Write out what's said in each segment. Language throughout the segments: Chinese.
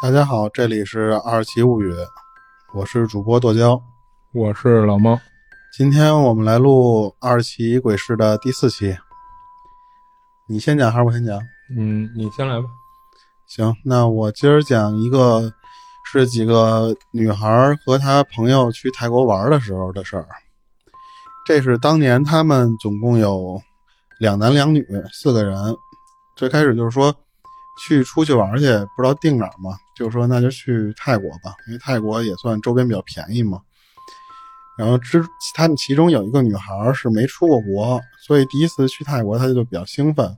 大家好，这里是《二奇物语》，我是主播剁椒，我是老猫。今天我们来录《二奇鬼事》的第四期。你先讲还是我先讲？嗯，你先来吧。行，那我今儿讲一个，是几个女孩和她朋友去泰国玩的时候的事儿。这是当年他们总共有两男两女四个人，最开始就是说去出去玩去，不知道定哪儿嘛，就说那就去泰国吧，因为泰国也算周边比较便宜嘛。然后之他们其中有一个女孩是没出过国，所以第一次去泰国，她就比较兴奋。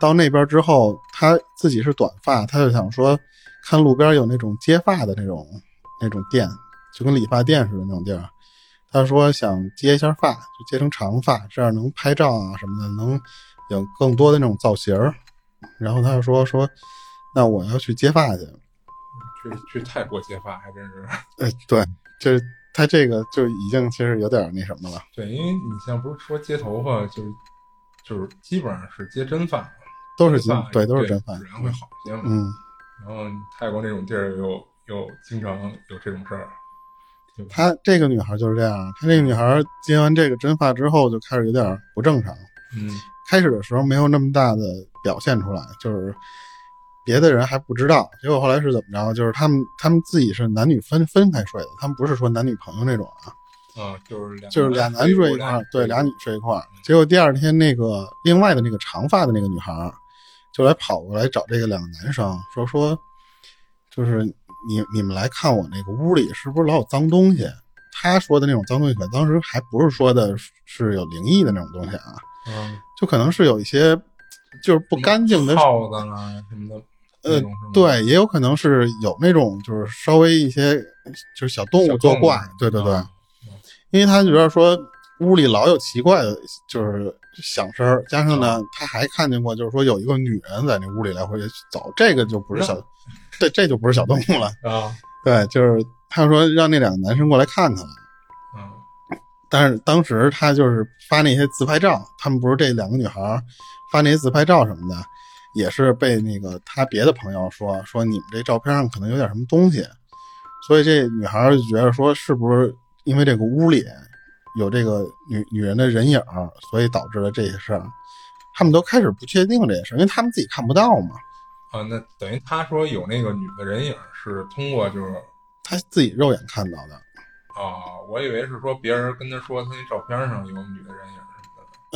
到那边之后，她自己是短发，她就想说看路边有那种接发的那种那种店，就跟理发店似的那种地儿。她说想接一下发，就接成长发，这样能拍照啊什么的，能有更多的那种造型儿。然后他就说说，那我要去接发去。去去泰国接发还真是，呃，对，这他这个就已经其实有点那什么了。对，因为你像不是说接头发，就是就是基本上是接真发，都是真对，都是真发质。量会好一些嘛。嗯，然后泰国那种地儿又又经常有这种事儿？她这个女孩就是这样，她这个女孩接完这个真发之后就开始有点不正常。嗯开始的时候没有那么大的表现出来，就是别的人还不知道。结果后来是怎么着？就是他们他们自己是男女分分开睡的，他们不是说男女朋友那种啊，啊，就是俩就是俩男睡一块儿，对，俩女睡一块儿。结果第二天那个另外的那个长发的那个女孩儿就来跑过来找这个两个男生，说说就是你你们来看我那个屋里是不是老有脏东西？他说的那种脏东西，可当时还不是说的是有灵异的那种东西啊，嗯，就可能是有一些就是不干净的耗子啦什么的，呃对，也有可能是有那种就是稍微一些就是小动物作怪，对对对，啊因为他觉得说屋里老有奇怪的，就是响声儿，加上呢他还看见过就是说有一个女人在那屋里来回走，这个就不是小，这这就不是小动物了，啊，对，就是他说让那两个男生过来看看了。嗯但是当时他就是发那些自拍照，他们不是这两个女孩儿发那些自拍照什么的，也是被那个他别的朋友说说你们这照片上可能有点什么东西，所以这女孩就觉得说是不是因为这个屋里有这个女女人的人影，所以导致了这些事儿。他们都开始不确定这些事儿，因为他们自己看不到嘛，啊，那等于他说有那个女的人影是通过就是他自己肉眼看到的。啊，我以为是说别人跟他说他那照片上有女的人影。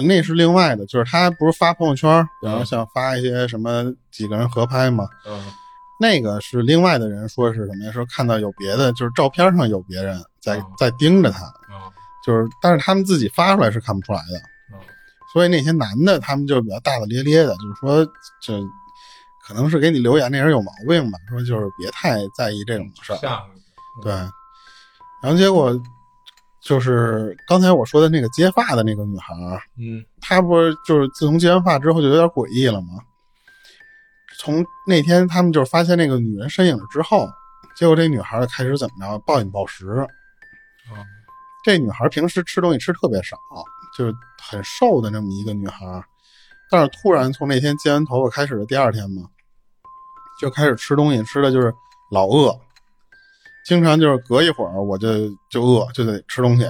那是另外的，就是他不是发朋友圈，然后像发一些什么几个人合拍嘛，嗯那个是另外的人说是什么呀？说看到有别的，就是照片上有别人在哦在盯着他，嗯就是但是他们自己发出来是看不出来的。嗯所以那些男的他们就比较大大咧咧的，就是说这可能是给你留言那人有毛病吧，说就是别太在意这种事儿。吓。对，然后结果就是刚才我说的那个接发的那个女孩，嗯她不是就是自从接完发之后就有点诡异了吗？从那天他们就是发现那个女人身影了之后，结果这女孩开始怎么着暴饮暴食。啊这女孩平时吃东西吃特别少，就是很瘦的那么一个女孩，但是突然从那天接完头发开始的第二天嘛，就开始吃东西，吃的就是老饿，经常就是隔一会儿我就就饿，就得吃东西，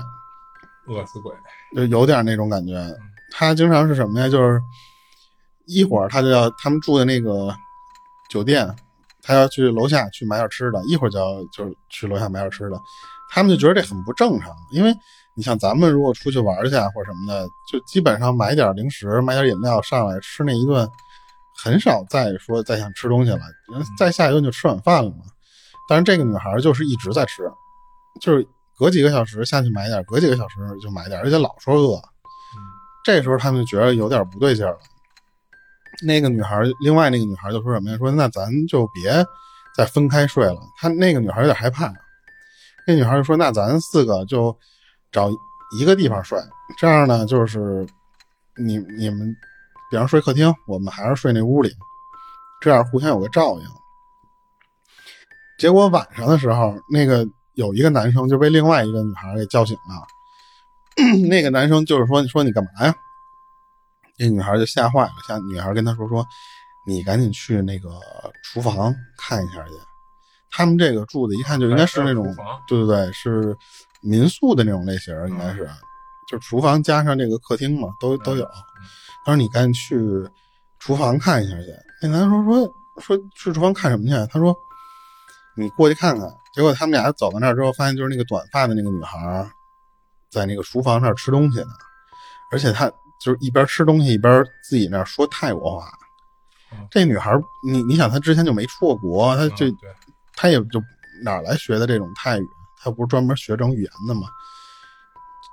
饿死鬼。就有点那种感觉。他经常是什么呀？就是一会儿他就要他们住的那个酒店，他要去楼下去买点吃的，一会儿就要就是去楼下买点吃的。他们就觉得这很不正常，因为你像咱们如果出去玩去啊或者什么的，就基本上买点零食、买点饮料上来吃那一顿，很少再说再想吃东西了，再下一顿就吃晚饭了嘛。但是这个女孩就是一直在吃，就是隔几个小时下去买点，隔几个小时就买点，而且老说饿。这时候他们就觉得有点不对劲了。那个女孩，另外那个女孩就说什么呀？说那咱就别再分开睡了。她那个女孩有点害怕，那女孩就说：“那咱四个就找一个地方睡，这样呢，就是你你们，比方睡客厅，我们还是睡那屋里，这样互相有个照应。”结果晚上的时候，那个有一个男生就被另外一个女孩给叫醒了。那个男生就是说：“你说你干嘛呀？”那女孩就吓坏了，吓女孩跟他说：“说你赶紧去那个厨房看一下去。”他们这个住的一看就应该是那种，对对对，是民宿的那种类型，应该是，就厨房加上这个客厅嘛，都都有。他说你赶紧去厨房看一下去。那男的说说说去厨房看什么去？他说你过去看看。结果他们俩走到那儿之后，发现就是那个短发的那个女孩，在那个厨房那儿吃东西呢，而且她就是一边吃东西一边自己那儿说泰国话。这女孩，你你想，她之前就没出过国，她就她也就哪儿来学的这种泰语？她不是专门学这种语言的吗？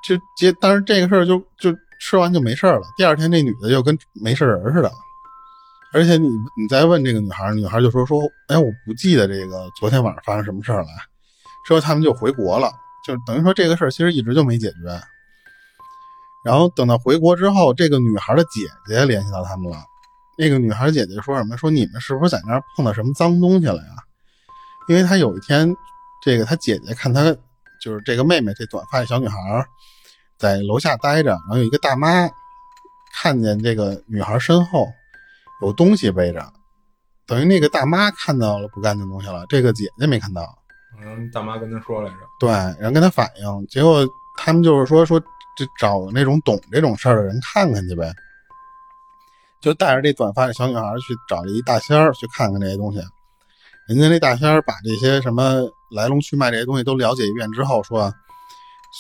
就接，但是这个事儿就就吃完就没事儿了。第二天，这女的就跟没事人似的。而且你你再问这个女孩，女孩就说说，哎，我不记得这个昨天晚上发生什么事儿了。之后他们就回国了，就等于说这个事儿其实一直就没解决。然后等到回国之后，这个女孩的姐姐联系到他们了。那个女孩姐姐说什么？说你们是不是在那儿碰到什么脏东西了呀？因为她有一天，这个她姐姐看她就是这个妹妹这短发的小女孩在楼下待着，然后有一个大妈看见这个女孩身后有东西背着，等于那个大妈看到了不干净东西了，这个姐姐没看到。然后大妈跟他说来着，对，然后跟他反映，结果他们就是说说这找那种懂这种事儿的人看看去呗，就带着这短发的小女孩去找了一大仙儿去看看这些东西。人家那大仙儿把这些什么来龙去脉这些东西都了解一遍之后，说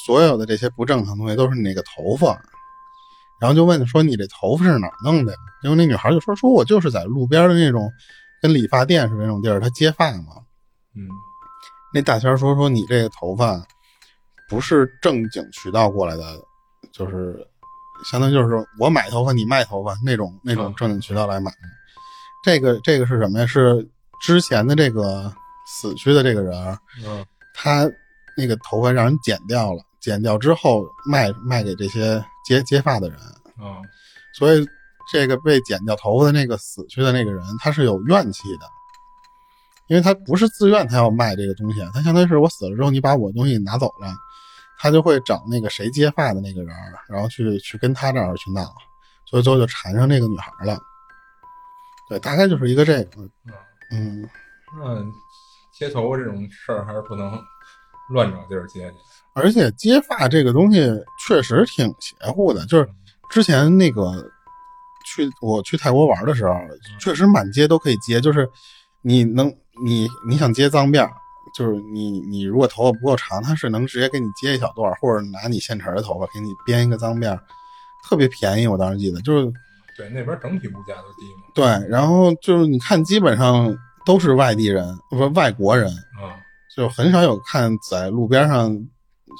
所有的这些不正常东西都是你那个头发，然后就问说你这头发是哪儿弄的呀？结果那女孩就说说我就是在路边的那种跟理发店似的那种地儿，她接发嘛。嗯那大仙儿说说你这个头发不是正经渠道过来的，就是相当于就是我买头发你卖头发那种那种正经渠道来买。这个这个是什么呀？是之前的这个死去的这个人，嗯他那个头发让人剪掉了，剪掉之后卖卖给这些接接发的人，啊所以这个被剪掉头发的那个死去的那个人，他是有怨气的，因为他不是自愿他要卖这个东西，他相当于是我死了之后你把我东西拿走了，他就会找那个谁接发的那个人，然后去去跟他这儿去闹，所以最后就缠上那个女孩了。对，大概就是一个这个，嗯，那接头发这种事儿还是不能乱找地儿接去。而且接发这个东西确实挺邪乎的，就是之前那个去我去泰国玩的时候，确实满街都可以接，就是你能你你想接脏辫，就是你你如果头发不够长，他是能直接给你接一小段，或者拿你现成的头发给你编一个脏辫，特别便宜。我当时记得就是对，那边整体物价都低嘛。对，然后就是你看基本上都是外地人，不是外国人，啊就很少有看在路边上，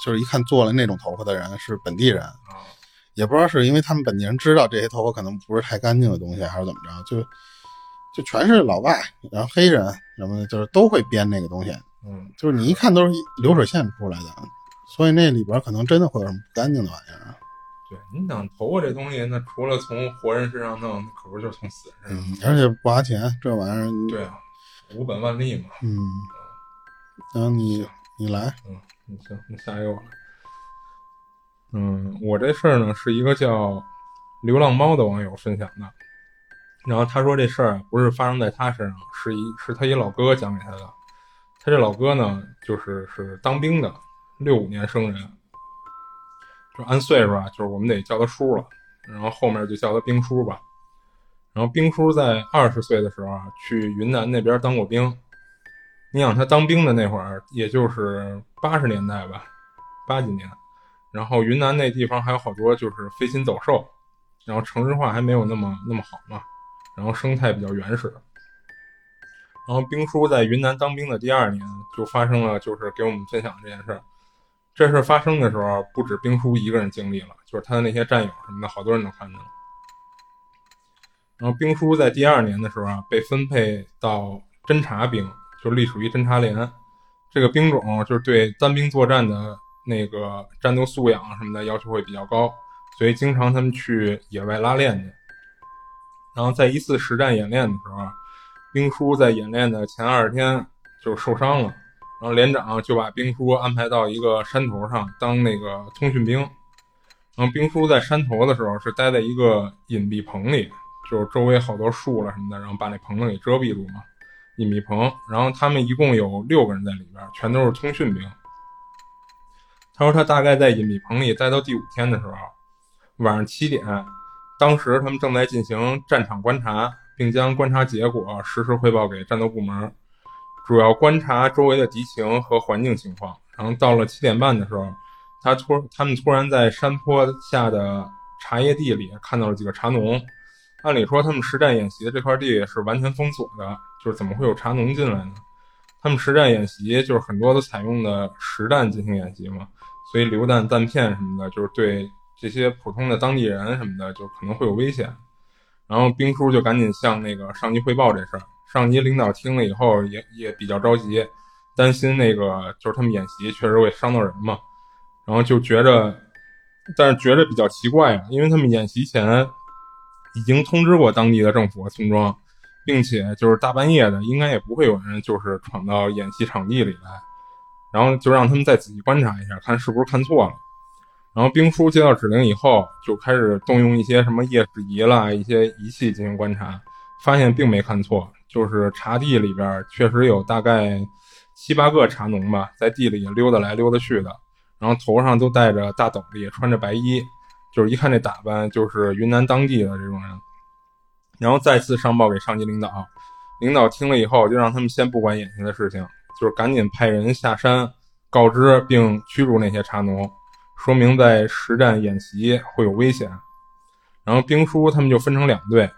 就是一看做了那种头发的人是本地人，啊也不知道是因为他们本地人知道这些头发可能不是太干净的东西，还是怎么着，就就全是老外，然后黑人什么的，就是都会编那个东西，嗯就是你一看都是流水线出来的，所以那里边可能真的会有什么不干净的玩意儿。对，你想头发这东西，那除了从活人身上弄，可不就是从死人身上？嗯，而且不花钱，这玩意儿，对啊，无本万利嘛。嗯，然后你你来，嗯，你行，你下一个我来。嗯，我这事儿呢是一个叫流浪猫的网友分享的，然后他说这事儿不是发生在他身上，是一是他一老哥讲给他的。他这老哥呢，就是是当兵的，六五年生人，就按岁数啊，就是我们得叫他叔了，然后后面就叫他兵叔吧。然后兵叔在二十岁的时候啊，去云南那边当过兵。你想他当兵的那会儿，也就是八十年代吧，八几年。然后云南那地方还有好多就是飞禽走兽，然后城市化还没有那么那么好嘛，然后生态比较原始。然后兵叔在云南当兵的第二年，就发生了就是给我们分享这件事儿。这事发生的时候，不止兵叔一个人经历了，就是他的那些战友什么的，好多人都看见了。然后兵叔在第二年的时候啊，被分配到侦察兵，就隶属于侦察连。这个兵种就是对单兵作战的那个战斗素养什么的要求会比较高，所以经常他们去野外拉练去。然后在一次实战演练的时候，兵叔在演练的前二十天就受伤了，然后连长就把兵叔安排到一个山头上当那个通讯兵。然后兵叔在山头的时候是待在一个隐蔽棚里，就是周围好多树了什么的，然后把那棚子给遮蔽住嘛。隐蔽棚，然后他们一共有六个人在里边，全都是通讯兵。他说他大概在隐蔽棚里待到第五天的时候，晚上七点，当时他们正在进行战场观察，并将观察结果实时汇报给战斗部门，主要观察周围的敌情和环境情况。然后到了七点半的时候，他突他们突然在山坡下的茶叶地里看到了几个茶农。按理说，他们实战演习的这块地是完全封锁的，就是怎么会有茶农进来呢？他们实战演习就是很多都采用的实弹进行演习嘛，所以榴弹、弹片什么的，就是对这些普通的当地人什么的，就可能会有危险。然后兵叔就赶紧向那个上级汇报这事儿，上级领导听了以后也也比较着急，担心那个就是他们演习确实会伤到人嘛，然后就觉着，但是觉着比较奇怪啊，因为他们演习前。已经通知过当地的政府和村庄，并且就是大半夜的，应该也不会有人就是闯到演习场地里来，然后就让他们再仔细观察一下，看是不是看错了。然后兵叔接到指令以后，就开始动用一些什么夜视仪啦、一些仪器进行观察，发现并没看错，就是茶地里边确实有大概七八个茶农吧，在地里溜达来溜达去的，然后头上都戴着大斗笠，穿着白衣。就是一看这打扮，就是云南当地的这种人，然后再次上报给上级领导，领导听了以后，就让他们先不管眼前的事情，就是赶紧派人下山告知并驱逐那些茶农，说明在实战演习会有危险。然后兵叔他们就分成两队，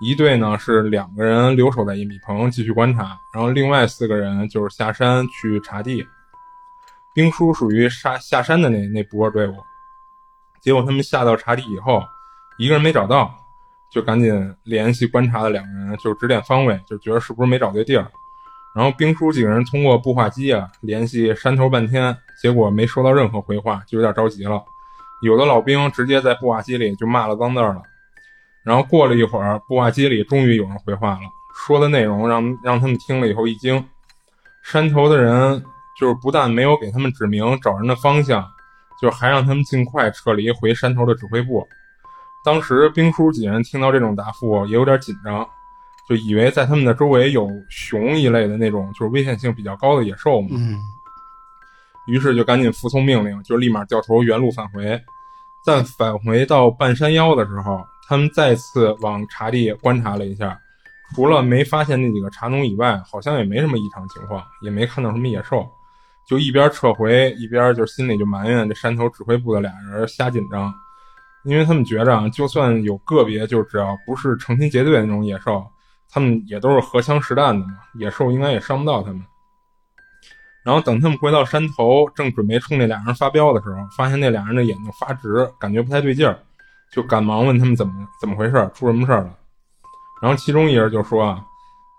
一队呢是两个人留守在隐蔽棚继续观察，然后另外四个人就是下山去查地。兵叔属于下下山的那那波队伍。结果他们下到茶地以后，一个人没找到，就赶紧联系观察的两个人，就指点方位，就觉得是不是没找对地儿。然后兵叔几个人通过步话机啊联系山头半天，结果没收到任何回话，就有点着急了。有的老兵直接在步话机里就骂了脏字了。然后过了一会儿，步话机里终于有人回话了，说的内容让让他们听了以后一惊。山头的人就是不但没有给他们指明找人的方向。就还让他们尽快撤离回山头的指挥部。当时兵叔几人听到这种答复也有点紧张，就以为在他们的周围有熊一类的那种就是危险性比较高的野兽嘛。嗯。于是就赶紧服从命令，就立马掉头原路返回。但返回到半山腰的时候，他们再次往茶地观察了一下，除了没发现那几个茶农以外，好像也没什么异常情况，也没看到什么野兽。就一边撤回，一边就心里就埋怨这山头指挥部的俩人瞎紧张，因为他们觉着啊，就算有个别，就只要不是成群结队那种野兽，他们也都是荷枪实弹的嘛，野兽应该也伤不到他们。然后等他们回到山头，正准备冲那俩人发飙的时候，发现那俩人的眼睛发直，感觉不太对劲儿，就赶忙问他们怎么怎么回事，出什么事儿了。然后其中一人就说啊，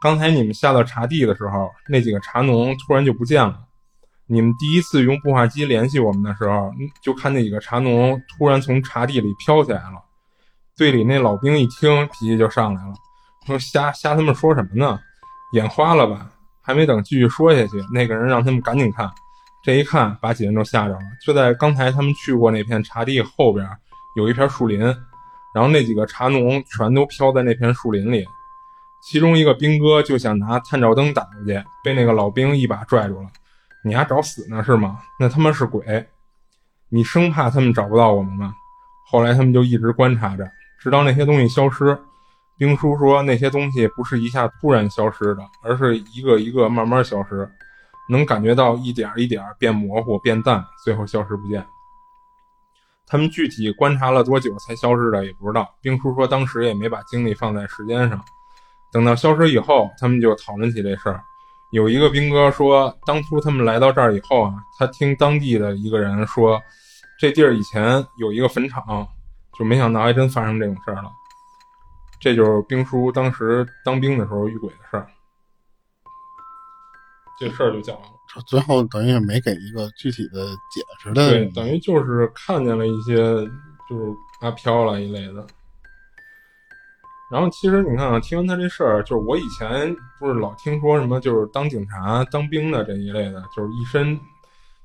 刚才你们下到茶地的时候，那几个茶农突然就不见了。你们第一次用步话机联系我们的时候，就看那几个茶农突然从茶地里飘起来了。队里那老兵一听，脾气就上来了，说：“瞎瞎他们说什么呢？眼花了吧？”还没等继续说下去，那个人让他们赶紧看。这一看，把几人都吓着了。就在刚才他们去过那片茶地后边，有一片树林，然后那几个茶农全都飘在那片树林里。其中一个兵哥就想拿探照灯打过去，被那个老兵一把拽住了。你还找死呢是吗？那他妈是鬼！你生怕他们找不到我们吗？后来他们就一直观察着，直到那些东西消失。兵叔说，那些东西不是一下突然消失的，而是一个一个慢慢消失，能感觉到一点一点变模糊、变淡，最后消失不见。他们具体观察了多久才消失的也不知道。兵叔说，当时也没把精力放在时间上。等到消失以后，他们就讨论起这事儿。有一个兵哥说，当初他们来到这儿以后啊，他听当地的一个人说，这地儿以前有一个坟场，就没想到还真发生这种事儿了。这就是兵叔当时当兵的时候遇鬼的事儿。这事儿就讲完了。最后等于也没给一个具体的解释的。对，等于就是看见了一些，就是阿飘了一类的。然后其实你看啊，听完他这事儿，就是我以前不是老听说什么，就是当警察、当兵的这一类的，就是一身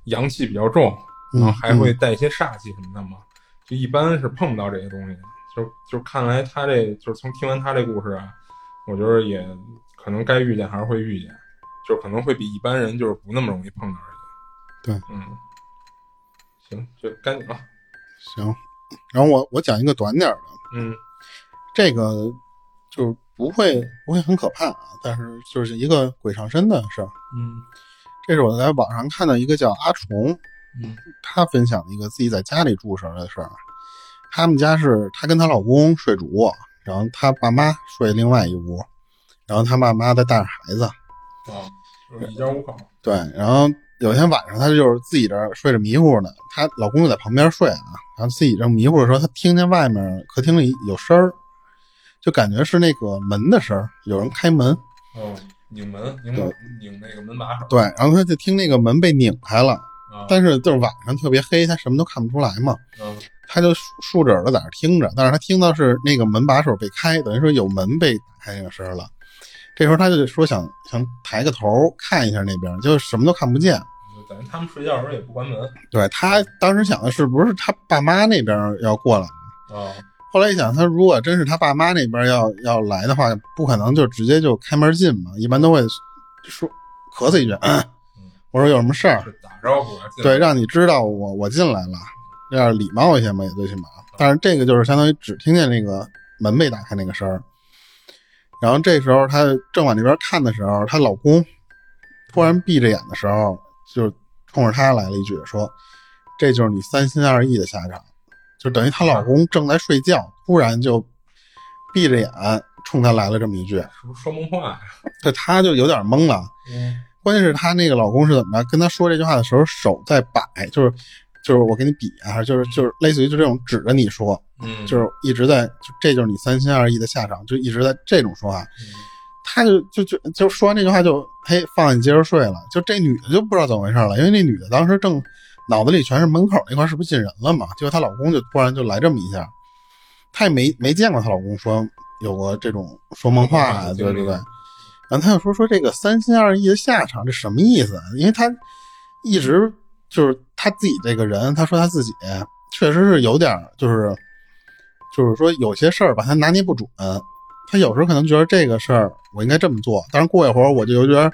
阳气比较重，然后还会带一些煞气什么的嘛，就一般是碰不到这些东西。就就看来他这就是从听完他这故事啊，我觉得也可能该遇见还是会遇见，就可能会比一般人就是不那么容易碰到而已。对，嗯，行，就该你了。行，然后我我讲一个短点儿的，嗯这个就不会不会很可怕啊，但是就是一个鬼上身的事儿。嗯这是我在网上看到一个叫阿虫，嗯他分享的一个自己在家里住时候的事儿。他们家是她跟她老公睡主卧，然后她爸妈睡另外一屋，然后她爸妈在带着孩子。啊，就是一家五口。对，然后有一天晚上，她就是自己这儿睡着迷糊呢，她老公就在旁边睡啊，然后自己正迷糊的时候，她听见外面客厅里有声儿，就感觉是那个门的声儿，有人开门。哦，拧门，拧门，拧那个门把手。对，然后他就听那个门被拧开了，啊，但是就是晚上特别黑，他什么都看不出来嘛，嗯他就竖竖着耳朵在那听着，但是他听到是那个门把手被开，等于说有门被打开那个声儿了。这时候他就说想想抬个头看一下那边，就什么都看不见。就等于他们睡觉的时候也不关门。对他当时想的是不是他爸妈那边要过来？啊，后来一想，他如果真是他爸妈那边要要来的话，不可能就直接就开门进嘛，一般都会说咳嗽一句，嗯 我说有什么事儿，打招呼对，让你知道我我进来了，这样礼貌一些嘛，也最起码。但是这个就是相当于只听见那个门被打开那个声儿，然后这时候她正往那边看的时候，她老公突然闭着眼的时候，就冲着她来了一句说：“这就是你三心二意的下场。”就等于她老公正在睡觉，突然就闭着眼冲她来了这么一句，是不是说梦话呀？对她就有点懵了。嗯关键是她那个老公是怎么着？跟她说这句话的时候，手在摆，就是就是我给你比啊，就是就是类似于就这种指着你说，嗯，就是一直在，就这就是你三心二意的下场，就一直在这种说话。嗯她就就就就说完这句话就嘿放你接着睡了。就这女的就不知道怎么回事了，因为那女的当时正脑子里全是门口那块是不是进人了嘛？结果她老公就突然就来这么一下，她也没没见过她老公说有过这种说梦话啊，对对对。然后她就说说这个三心二意的下场，这什么意思？因为她一直就是她自己这个人，她说她自己确实是有点就是就是说有些事儿吧，她拿捏不准。她有时候可能觉得这个事儿我应该这么做，但是过一会儿我就有觉得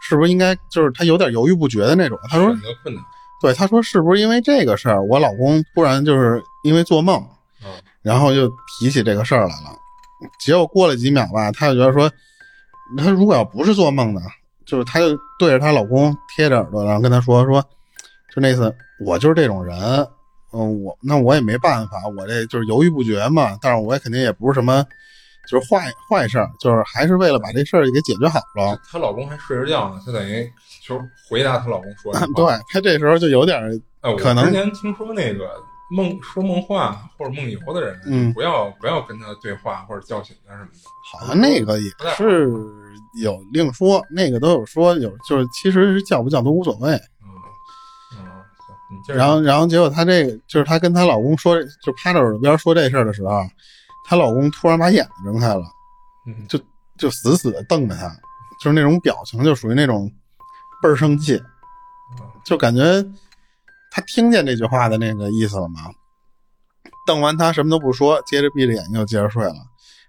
是不是应该就是他有点犹豫不决的那种。他说选择困难。对，他说是不是因为这个事儿，我老公突然就是因为做梦，嗯然后就提起这个事儿来了。结果过了几秒吧，她就觉得说，她如果要不是做梦呢，就是她就对着她老公贴着耳朵，然后跟他说说，就那次我就是这种人，嗯，我那我也没办法，我这就是犹豫不决嘛，但是我也肯定也不是什么就是坏坏事儿，就是还是为了把这事儿给解决好了。她老公还睡着觉呢，她等于就是回答她老公说的话。对她这时候就有点儿哎，我可能之前听说那个梦说梦话或者梦游的人，嗯不要不要跟他对话或者叫醒他什么的。好像那个也是有另说，那个都有说有，就是其实是叫不叫都无所谓。嗯嗯。然后，然后结果她这个就是她跟她老公说，就趴着耳边说这事儿的时候，她老公突然把眼睛睁开了，嗯，就就死死的瞪着她，就是那种表情，就属于那种倍儿生气，就感觉他听见这句话的那个意思了吗。瞪完他什么都不说，接着闭着眼睛又接着睡了。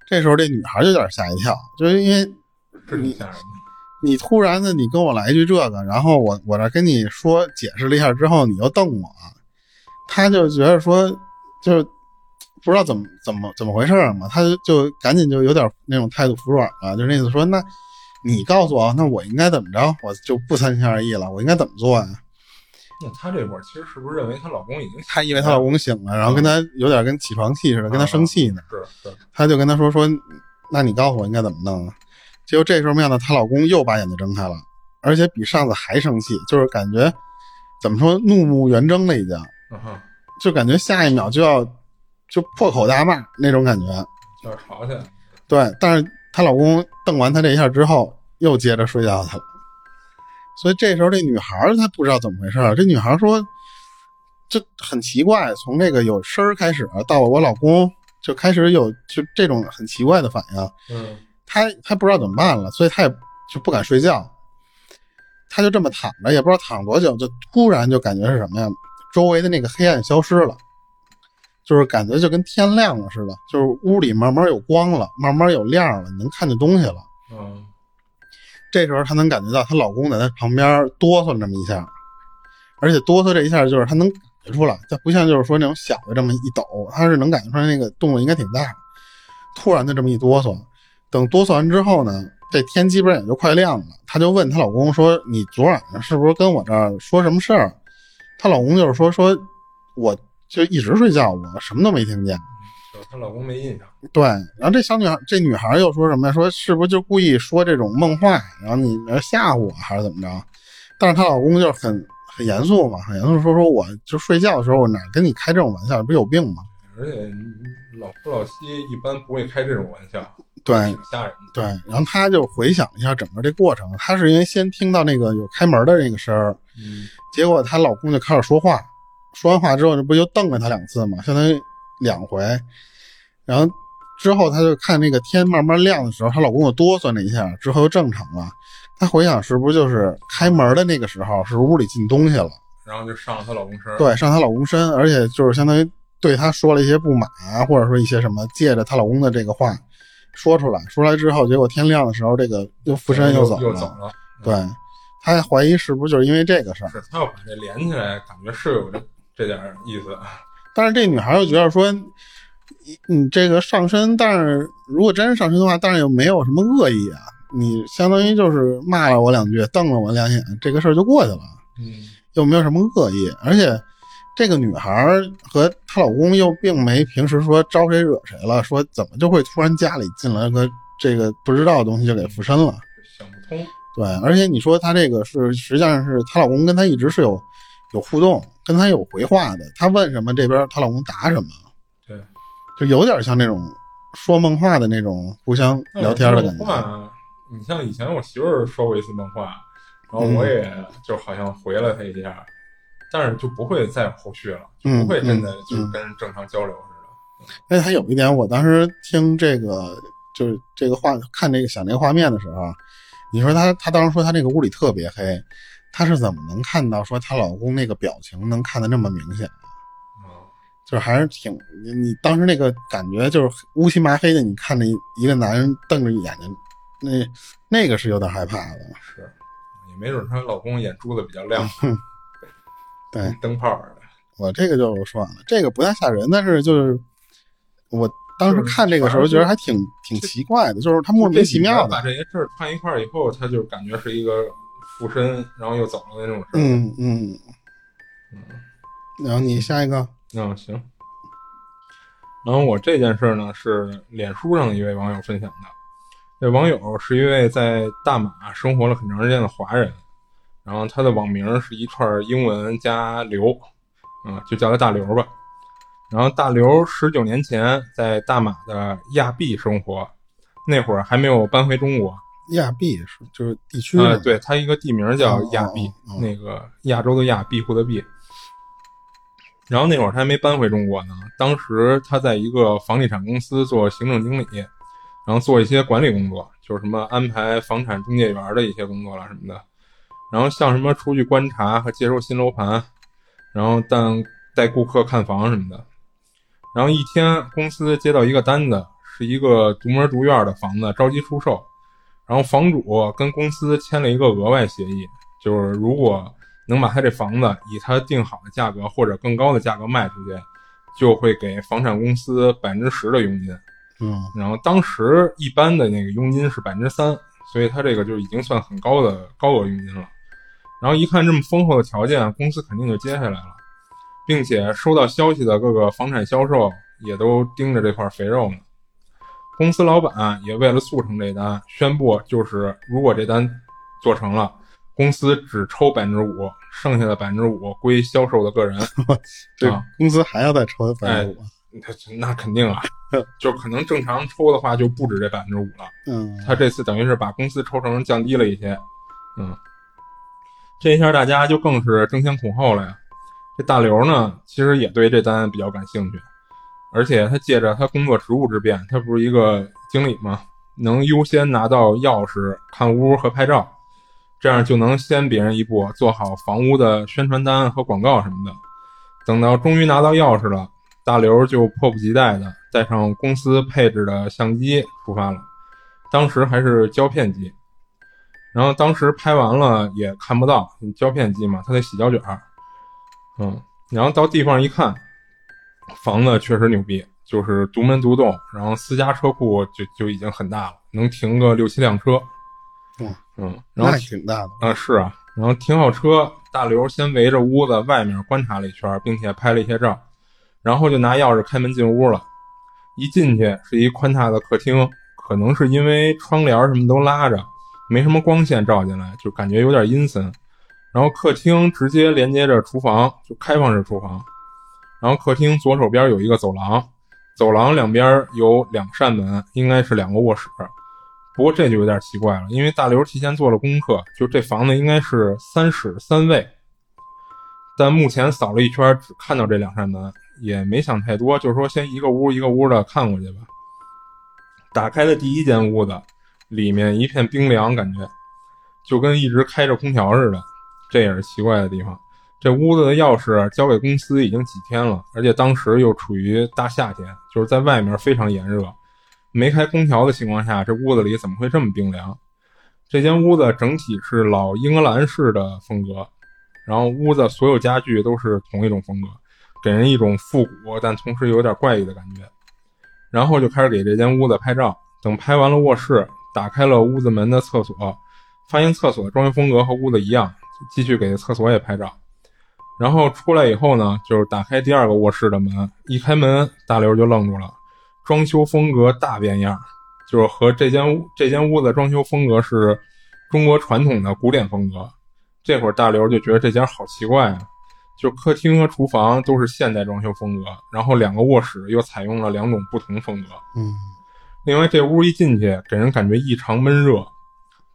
这时候这女孩就有点吓一跳，就是因为是挺吓人。你突然的，你跟我来一句这个，然后我我这跟你说解释了一下之后，你又瞪我，他就觉得说，就不知道怎么怎么怎么回事嘛，他就就赶紧就有点那种态度服软了，就那意思说，那你告诉我，那我应该怎么着，我就不三心二意了，我应该怎么做呀？那她这会儿其实是不是认为她老公已经她以为她老公醒了，然后跟她有点跟起床气似的，跟她生气呢，是是她就跟她说说，那你告诉我应该怎么弄啊？结果这时候没想到她老公又把眼睛睁开了，而且比上次还生气，就是感觉怎么说怒目圆睁了已经，就感觉下一秒就要就破口大骂那种感觉。就要吵起来。对，但是她老公瞪完她这一下之后，又接着睡觉去了。所以这时候这女孩儿她不知道怎么回事儿，这女孩儿说，这很奇怪，从这个有声儿开始到我老公就开始有就这种很奇怪的反应。嗯她她不知道怎么办了，所以她也就不敢睡觉，她就这么躺着，也不知道躺多久，就突然就感觉是什么呀？周围的那个黑暗消失了，就是感觉就跟天亮了似的，就是屋里慢慢有光了，慢慢有亮了，你能看见东西了。嗯这时候她能感觉到她老公在她旁边哆嗦了那么一下，而且哆嗦这一下就是她能感觉出来，她不像就是说那种小的这么一抖，她是能感觉出来那个动作应该挺大。突然的这么一哆嗦，等哆嗦完之后呢，这天基本上也就快亮了。她就问她老公说：“你昨晚上是不是跟我这儿说什么事儿？”她老公就是说：“说我就一直睡觉，我什么都没听见。”她老公没印象。对，然后这小女孩，这女孩又说什么呀？说是不是就故意说这种梦话，然后你吓唬我，还是怎么着？但是她老公就很很严肃嘛，很严肃说说我就睡觉的时候，我哪跟你开这种玩笑？不是有病吗？而且老夫老妻一般不会开这种玩笑，对，挺吓人。对，然后她就回想一下整个这过程，她是因为先听到那个有开门的那个声儿，嗯，结果她老公就开始说话，说完话之后，这不就瞪了他两次嘛，相当于两回。然后之后，她就看那个天慢慢亮的时候，她老公又哆嗦了一下，之后又正常了。她回想是不是就是开门的那个时候，是不是屋里进东西了？然后就上了她老公身。对，上她老公身，而且就是相当于对她说了一些不满啊，或者说一些什么，借着她老公的这个话说出来。说出来之后，结果天亮的时候，这个又附身又走了。又走了。对，她还怀疑是不是就是因为这个事儿。是她要把这连起来，感觉是有这这点意思。但是这女孩又觉得说。你你这个上身，但是如果真是上身的话，但是又没有什么恶意啊。你相当于就是骂了我两句，瞪了我两眼，这个事儿就过去了。嗯，又没有什么恶意，而且这个女孩和她老公又并没平时说招谁惹谁了，说怎么就会突然家里进来个这个不知道的东西就给附身了，想不通。对，而且你说她这个是实际上是她老公跟她一直是有有互动，跟她有回话的，她问什么这边她老公答什么。对。就有点像那种说梦话的那种互相聊天的感觉。话，你像以前我媳妇儿说过一次梦话，然后我也就好像回了她一下，但是就不会再有后续了，就不会真的就跟正常交流似的。哎，还有一点，我当时听这个就是这个画看这个想这个画面的时候，你说他，他当时说他那个屋里特别黑，她是怎么能看到说她老公那个表情能看得那么明显？就是还是挺你当时那个感觉，就是乌漆麻黑的，你看着一个男人瞪着眼睛，那那个是有点害怕的。是，也没准她老公眼珠子比较亮，对，灯泡的。我这个就说完了，这个不太吓人，但是就是我当时看这个时候觉得还挺挺奇怪的，就是他莫名其妙的把这些事儿串一块以后，他就感觉是一个附身，然后又走了那种事儿。嗯嗯嗯，然后你下一个。嗯，行。然后我这件事呢，是脸书上的一位网友分享的。这网友是一位在大马生活了很长时间的华人，然后他的网名是一串英文加刘，啊，就叫他大刘吧。然后大刘十九年前在大马的亚庇生活，那会儿还没有搬回中国。亚庇是就是地区啊，对它一个地名叫亚庇，那个亚洲的亚，庇护的庇。然后那会儿他还没搬回中国呢，当时他在一个房地产公司做行政经理，然后做一些管理工作，就是什么安排房产中介员的一些工作了什么的。然后像什么出去观察和接收新楼盘，然后带带顾客看房什么的。然后一天公司接到一个单子，是一个独门独院的房子着急出售，然后房主跟公司签了一个额外协议，就是如果。能把他这房子以他定好的价格或者更高的价格卖出去，就会给房产公司百分之十的佣金。嗯，然后当时一般的那个佣金是百分之三，所以他这个就已经算很高的高额佣金了。然后一看这么丰厚的条件，公司肯定就接下来了，并且收到消息的各个房产销售也都盯着这块肥肉呢。公司老板也为了促成这单，宣布就是如果这单做成了。公司只抽百分之五，剩下的百分之五归销售的个人。对公司还要再抽百分之五？那肯定啊，就可能正常抽的话就不止这百分之五了。嗯，他这次等于是把公司抽成降低了一些。嗯，这一下大家就更是争先恐后了呀。这大刘呢，其实也对这单比较感兴趣，而且他借着他工作职务之便，他不是一个经理吗？能优先拿到钥匙、看屋和拍照。这样就能先别人一步做好房屋的宣传单和广告什么的。等到终于拿到钥匙了，大刘就迫不及待的带上公司配置的相机出发了。当时还是胶片机。然后当时拍完了也看不到，胶片机嘛，他得洗胶卷儿。嗯，然后到地方一看，房子确实牛逼，就是独门独栋，然后私家车库就就已经很大了，能停个六七辆车。哇，嗯，然后那挺大的。啊，是啊，然后停好车，大刘先围着屋子外面观察了一圈，并且拍了一些照，然后就拿钥匙开门进屋了。一进去是一宽大的客厅，可能是因为窗帘什么都拉着，没什么光线照进来，就感觉有点阴森。然后客厅直接连接着厨房，就开放式厨房。然后客厅左手边有一个走廊，走廊两边有两扇门，应该是两个卧室。不过这就有点奇怪了，因为大刘提前做了功课，就这房子应该是三室三卫，但目前扫了一圈，只看到这两扇门，也没想太多，就是说先一个屋一个屋的看过去吧。打开的第一间屋子，里面一片冰凉，感觉就跟一直开着空调似的，这也是奇怪的地方。这屋子的钥匙交给公司已经几天了，而且当时又处于大夏天，就是在外面非常炎热，没开空调的情况下，这屋子里怎么会这么冰凉？这间屋子整体是老英格兰式的风格，然后屋子所有家具都是同一种风格，给人一种复古但同时有点怪异的感觉。然后就开始给这间屋子拍照，等拍完了卧室，打开了屋子门的厕所，发现厕所装修风格和屋子一样，继续给厕所也拍照。然后出来以后呢，就是打开第二个卧室的门，一开门，大刘就愣住了，装修风格大变样，就是和这间屋这间屋子装修风格是中国传统的古典风格。这会儿大刘就觉得这家好奇怪啊，就客厅和厨房都是现代装修风格，然后两个卧室又采用了两种不同风格。嗯，另外这屋一进去，给人感觉异常闷热，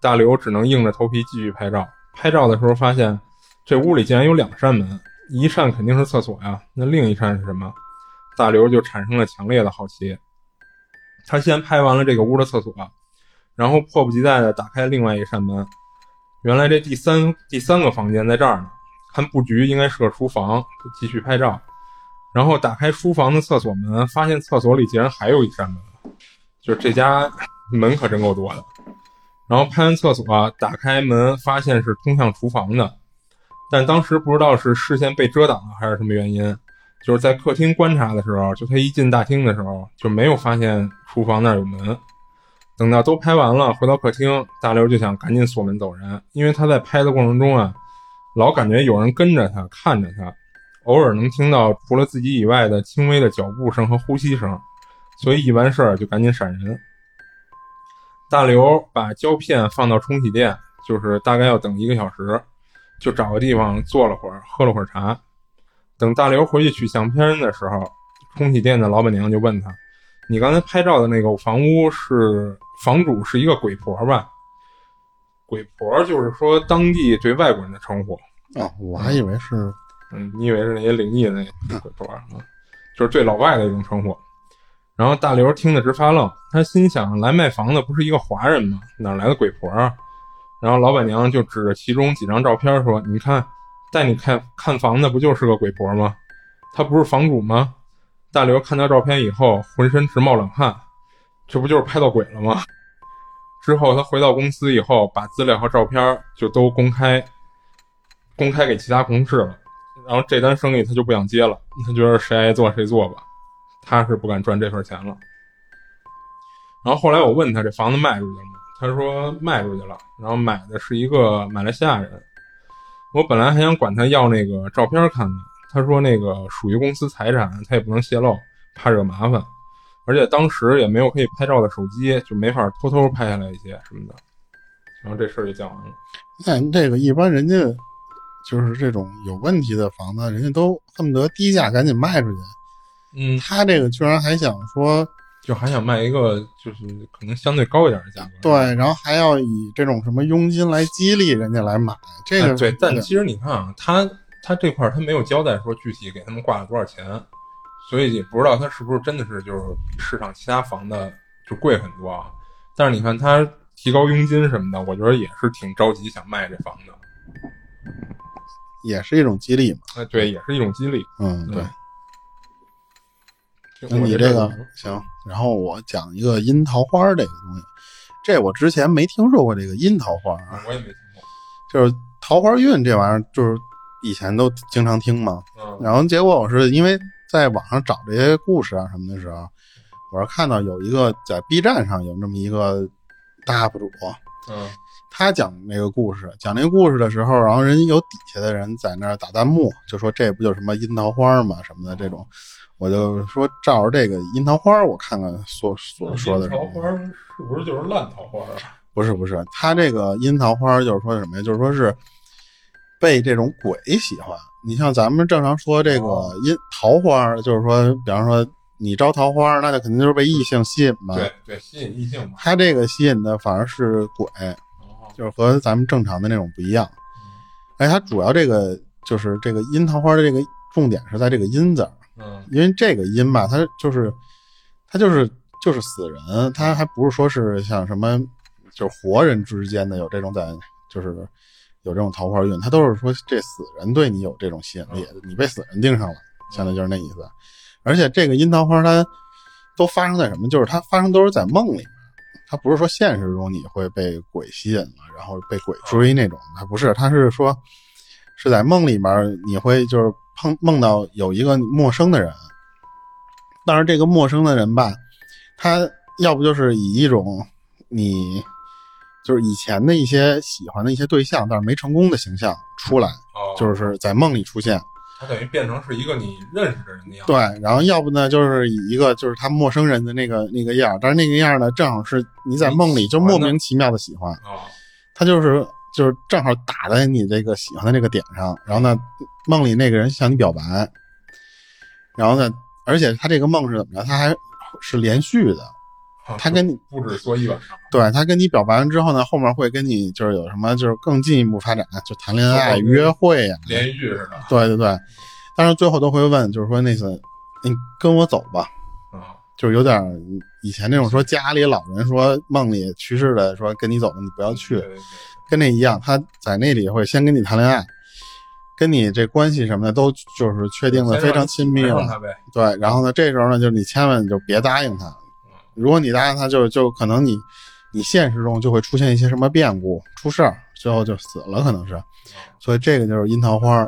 大刘只能硬着头皮继续拍照。拍照的时候发现。这屋里竟然有两扇门，一扇肯定是厕所呀，那另一扇是什么？大刘就产生了强烈的好奇。他先拍完了这个屋的厕所，然后迫不及待地打开另外一扇门。原来这第三第三个房间在这儿呢。看布局应该是个厨房，继续拍照。然后打开书房的厕所门，发现厕所里竟然还有一扇门，就是这家门可真够多的。然后拍完厕所，打开门发现是通向厨房的。但当时不知道是视线被遮挡了还是什么原因，就是在客厅观察的时候，就他一进大厅的时候就没有发现厨房那儿有门。等到都拍完了，回到客厅，大刘就想赶紧锁门走人，因为他在拍的过程中啊，老感觉有人跟着他，看着他，偶尔能听到除了自己以外的轻微的脚步声和呼吸声，所以一完事儿就赶紧闪人。大刘把胶片放到冲洗店，就是大概要等一个小时。就找个地方坐了会儿，喝了会儿茶。等大刘回去取相片的时候，冲洗店的老板娘就问他：“你刚才拍照的那个房屋是房主是一个鬼婆吧？”鬼婆就是说当地对外国人的称呼。哦，我还以为是，嗯，你以为是那些灵异的那鬼婆啊？就是对老外的一种称呼。然后大刘听得直发愣，他心想：来卖房的不是一个华人吗？哪来的鬼婆啊？然后老板娘就指着其中几张照片说：“你看，带你看看房的不就是个鬼婆吗？她不是房主吗？”大刘看到照片以后，浑身直冒冷汗，这不就是拍到鬼了吗？之后他回到公司以后，把资料和照片就都公开，公开给其他同事了。然后这单生意他就不想接了，他觉得谁爱做谁做吧，他是不敢赚这份钱了。然后后来我问他，这房子卖出去了吗？他说卖出去了，然后买的是一个马来西亚人。我本来还想管他要那个照片看看，他说那个属于公司财产，他也不能泄露，怕惹麻烦。而且当时也没有可以拍照的手机，就没法偷偷拍下来一些什么的。然后这事儿就讲完了。那这个一般人家就是这种有问题的房子，人家都恨不得低价赶紧卖出去。嗯，他这个居然还想说。就还想卖一个，就是可能相对高一点的价格。对，然后还要以这种什么佣金来激励人家来买。这个对，但其实你看啊，他他这块他没有交代说具体给他们挂了多少钱，所以也不知道他是不是真的是就是市场其他房的就贵很多啊。但是你看他提高佣金什么的，我觉得也是挺着急想卖这房的，也是一种激励嘛。哎，对，也是一种激励。嗯，对。那你这个行，然后我讲一个樱桃花这个东西。这我之前没听说过这个阴桃花啊，我也没听过。就是桃花运这玩意儿，就是以前都经常听嘛。嗯，然后结果我是因为在网上找这些故事啊什么的时候，我是看到有一个在 B 站上有这么一个大 UP 主，嗯他讲那个故事，讲那个故事的时候，然后人有底下的人在那儿打弹幕，就说这不就什么樱桃花嘛什么的这种，我就说照着这个樱桃花，我看看所所说的是什么桃花是不是就是烂桃花啊？不是不是，他这个樱桃花就是说什么呀？就是说是被这种鬼喜欢。你像咱们正常说这个樱桃花，就是说，比方说你招桃花，那就肯定就是被异性吸引嘛。对对，吸引异性嘛。他这个吸引的反而是鬼，哦，就是和咱们正常的那种不一样。哎，它主要这个就是这个樱桃花的这个重点是在这个阴字，嗯因为这个阴吧，它就是它就是就是死人，它还不是说是像什么就是活人之间的有这种在就是有这种桃花运，它都是说这死人对你有这种吸引力，你被死人盯上了，相当于就是那意思。而且这个樱桃花它都发生在什么？就是它发生都是在梦里面，它不是说现实中你会被鬼吸引了，然后被鬼追那种，它不是，它是说是在梦里面你会就是碰梦到有一个陌生的人，但是这个陌生的人吧，他要不就是以一种你就是以前的一些喜欢的一些对象，但是没成功的形象出来，哦，就是在梦里出现。它等于变成是一个你认识的人的样子。对，然后要不呢，就是以一个就是他陌生人的那个那个样，但是那个样儿呢，正好是你在梦里就莫名其妙的喜欢，啊，他就是就是正好打在你这个喜欢的这个点上，然后呢，梦里那个人向你表白，然后呢，而且他这个梦是怎么着？他还是连续的，哦他跟你不止说一晚上。对他跟你表白完之后呢，后面会跟你就是有什么就是更进一步发展，就谈恋爱、哦约会呀、连续剧似的。对对对，但是最后都会问，就是说那次你跟我走吧，啊，就是有点以前那种说家里老人说梦里去世的说跟你走了，你不要去跟那一样，他在那里会先跟你谈恋爱，跟你这关系什么的都就是确定的非常亲密了。对，然后呢，这时候呢，就是你千万就别答应他。如果你答应他，就就可能你你现实中就会出现一些什么变故，出事儿，最后就死了，可能是。所以这个就是樱桃花。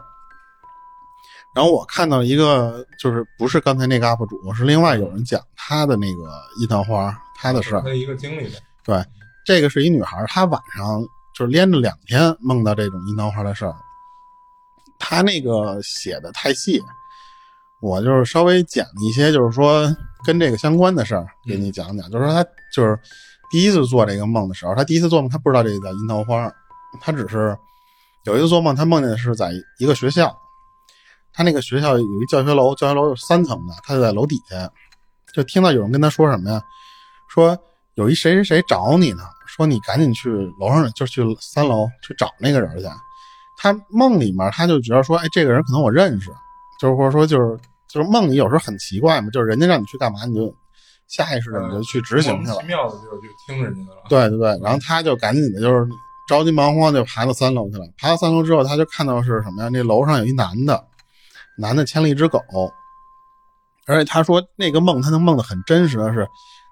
然后我看到一个，就是不是刚才那个 UP 主，是另外有人讲他的那个樱桃花他的事儿。他一个经历呗。对，这个是一女孩，她晚上就是连着两天梦到这种樱桃花的事儿。她那个写的太细，我就是稍微讲一些，就是说跟这个相关的事儿给你讲讲。就是说他就是第一次做这个梦的时候，他第一次做梦，他不知道这个叫樱桃花，他只是有一次做梦，他梦见的是在一个学校，他那个学校有一教学楼，教学楼有三层的，他就在楼底下，就听到有人跟他说什么呀？说有一谁谁谁找你呢，说你赶紧去楼上，就去三楼去找那个人去。他梦里面他就觉得说，哎，这个人可能我认识，就是或者说就是就是梦里有时候很奇怪嘛，就是人家让你去干嘛，你就下意识的你就去执行去了奇。妙的就去听人家的了。对对对，然后他就赶紧的，就是着急忙慌就爬到三楼去了。爬到三楼之后，他就看到是什么呀？那楼上有一男的，男的牵了一只狗，而且他说那个梦他能梦的很真实的是，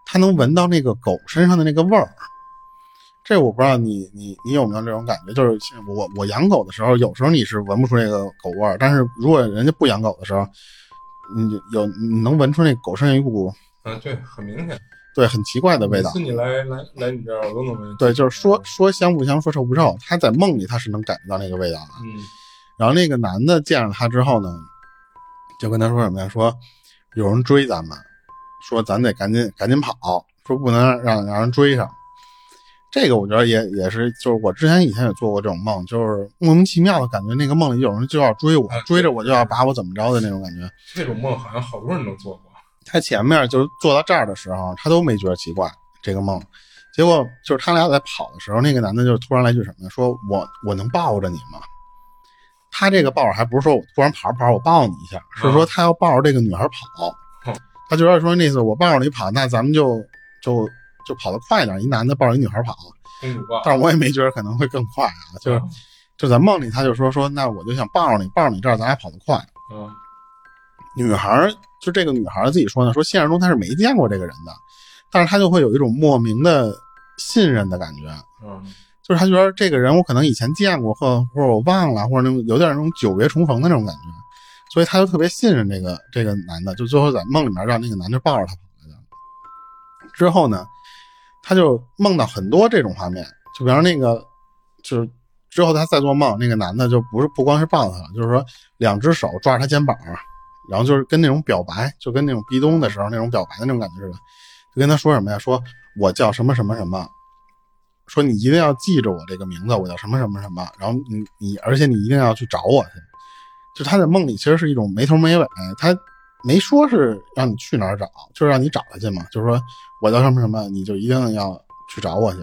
他能闻到那个狗身上的那个味儿。这我不知道你你你有没有这种感觉？就是我我养狗的时候，有时候你是闻不出那个狗味儿，但是如果人家不养狗的时候，你有你能闻出那狗身上一股嗯，对，很明显。对很奇怪的味道你来来来你这儿，我都能闻。对，就是说说香不香，说臭不臭，他在梦里他是能感觉到那个味道的。嗯，然后那个男的见着他之后呢，就跟他说什么呀？说有人追咱们，说咱得赶紧赶紧跑，说不能让让人追上。这个我觉得也也是，就是我之前以前也做过这种梦，就是莫名其妙的感觉那个梦里有人就要追我啊，追着我就要把我怎么着的那种感觉。这种梦好像好多人都做过。他前面就是做到这儿的时候，他都没觉得奇怪这个梦，结果就是他俩在跑的时候，那个男的就突然来句什么，说我我能抱着你吗？他这个抱着还不是说我突然跑着跑着我抱你一下，是说他要抱着这个女孩跑嗯，他觉得说那次我抱着你跑，那咱们就就就跑得快点，一男的抱着一女孩跑。但是我也没觉得可能会更快啊，就是嗯就在梦里他就说说那我就想抱着你，抱着你这样咱俩跑得快。嗯女孩就这个女孩自己说呢，说现实中她是没见过这个人的，但是她就会有一种莫名的信任的感觉，嗯就是他觉得这个人我可能以前见过，或或者我忘了，或者那种有点那种久别重逢的那种感觉，所以他就特别信任这个这个男的，就最后在梦里面让那个男的抱着他跑来的。之后呢，他就梦到很多这种画面，就比方那个，就是之后他再做梦，那个男的就不是不光是抱他了，就是说两只手抓着他肩膀，然后就是跟那种表白，就跟那种壁咚的时候那种表白的那种感觉似的，就跟他说什么呀？说我叫什么什么什么，说你一定要记着我这个名字，我叫什么什么什么，然后你你而且你一定要去找我去。就他在梦里其实是一种没头没尾，他没说是让你去哪儿找，就是让你找他去嘛，就是说我叫什么什么，你就一定要去找我去。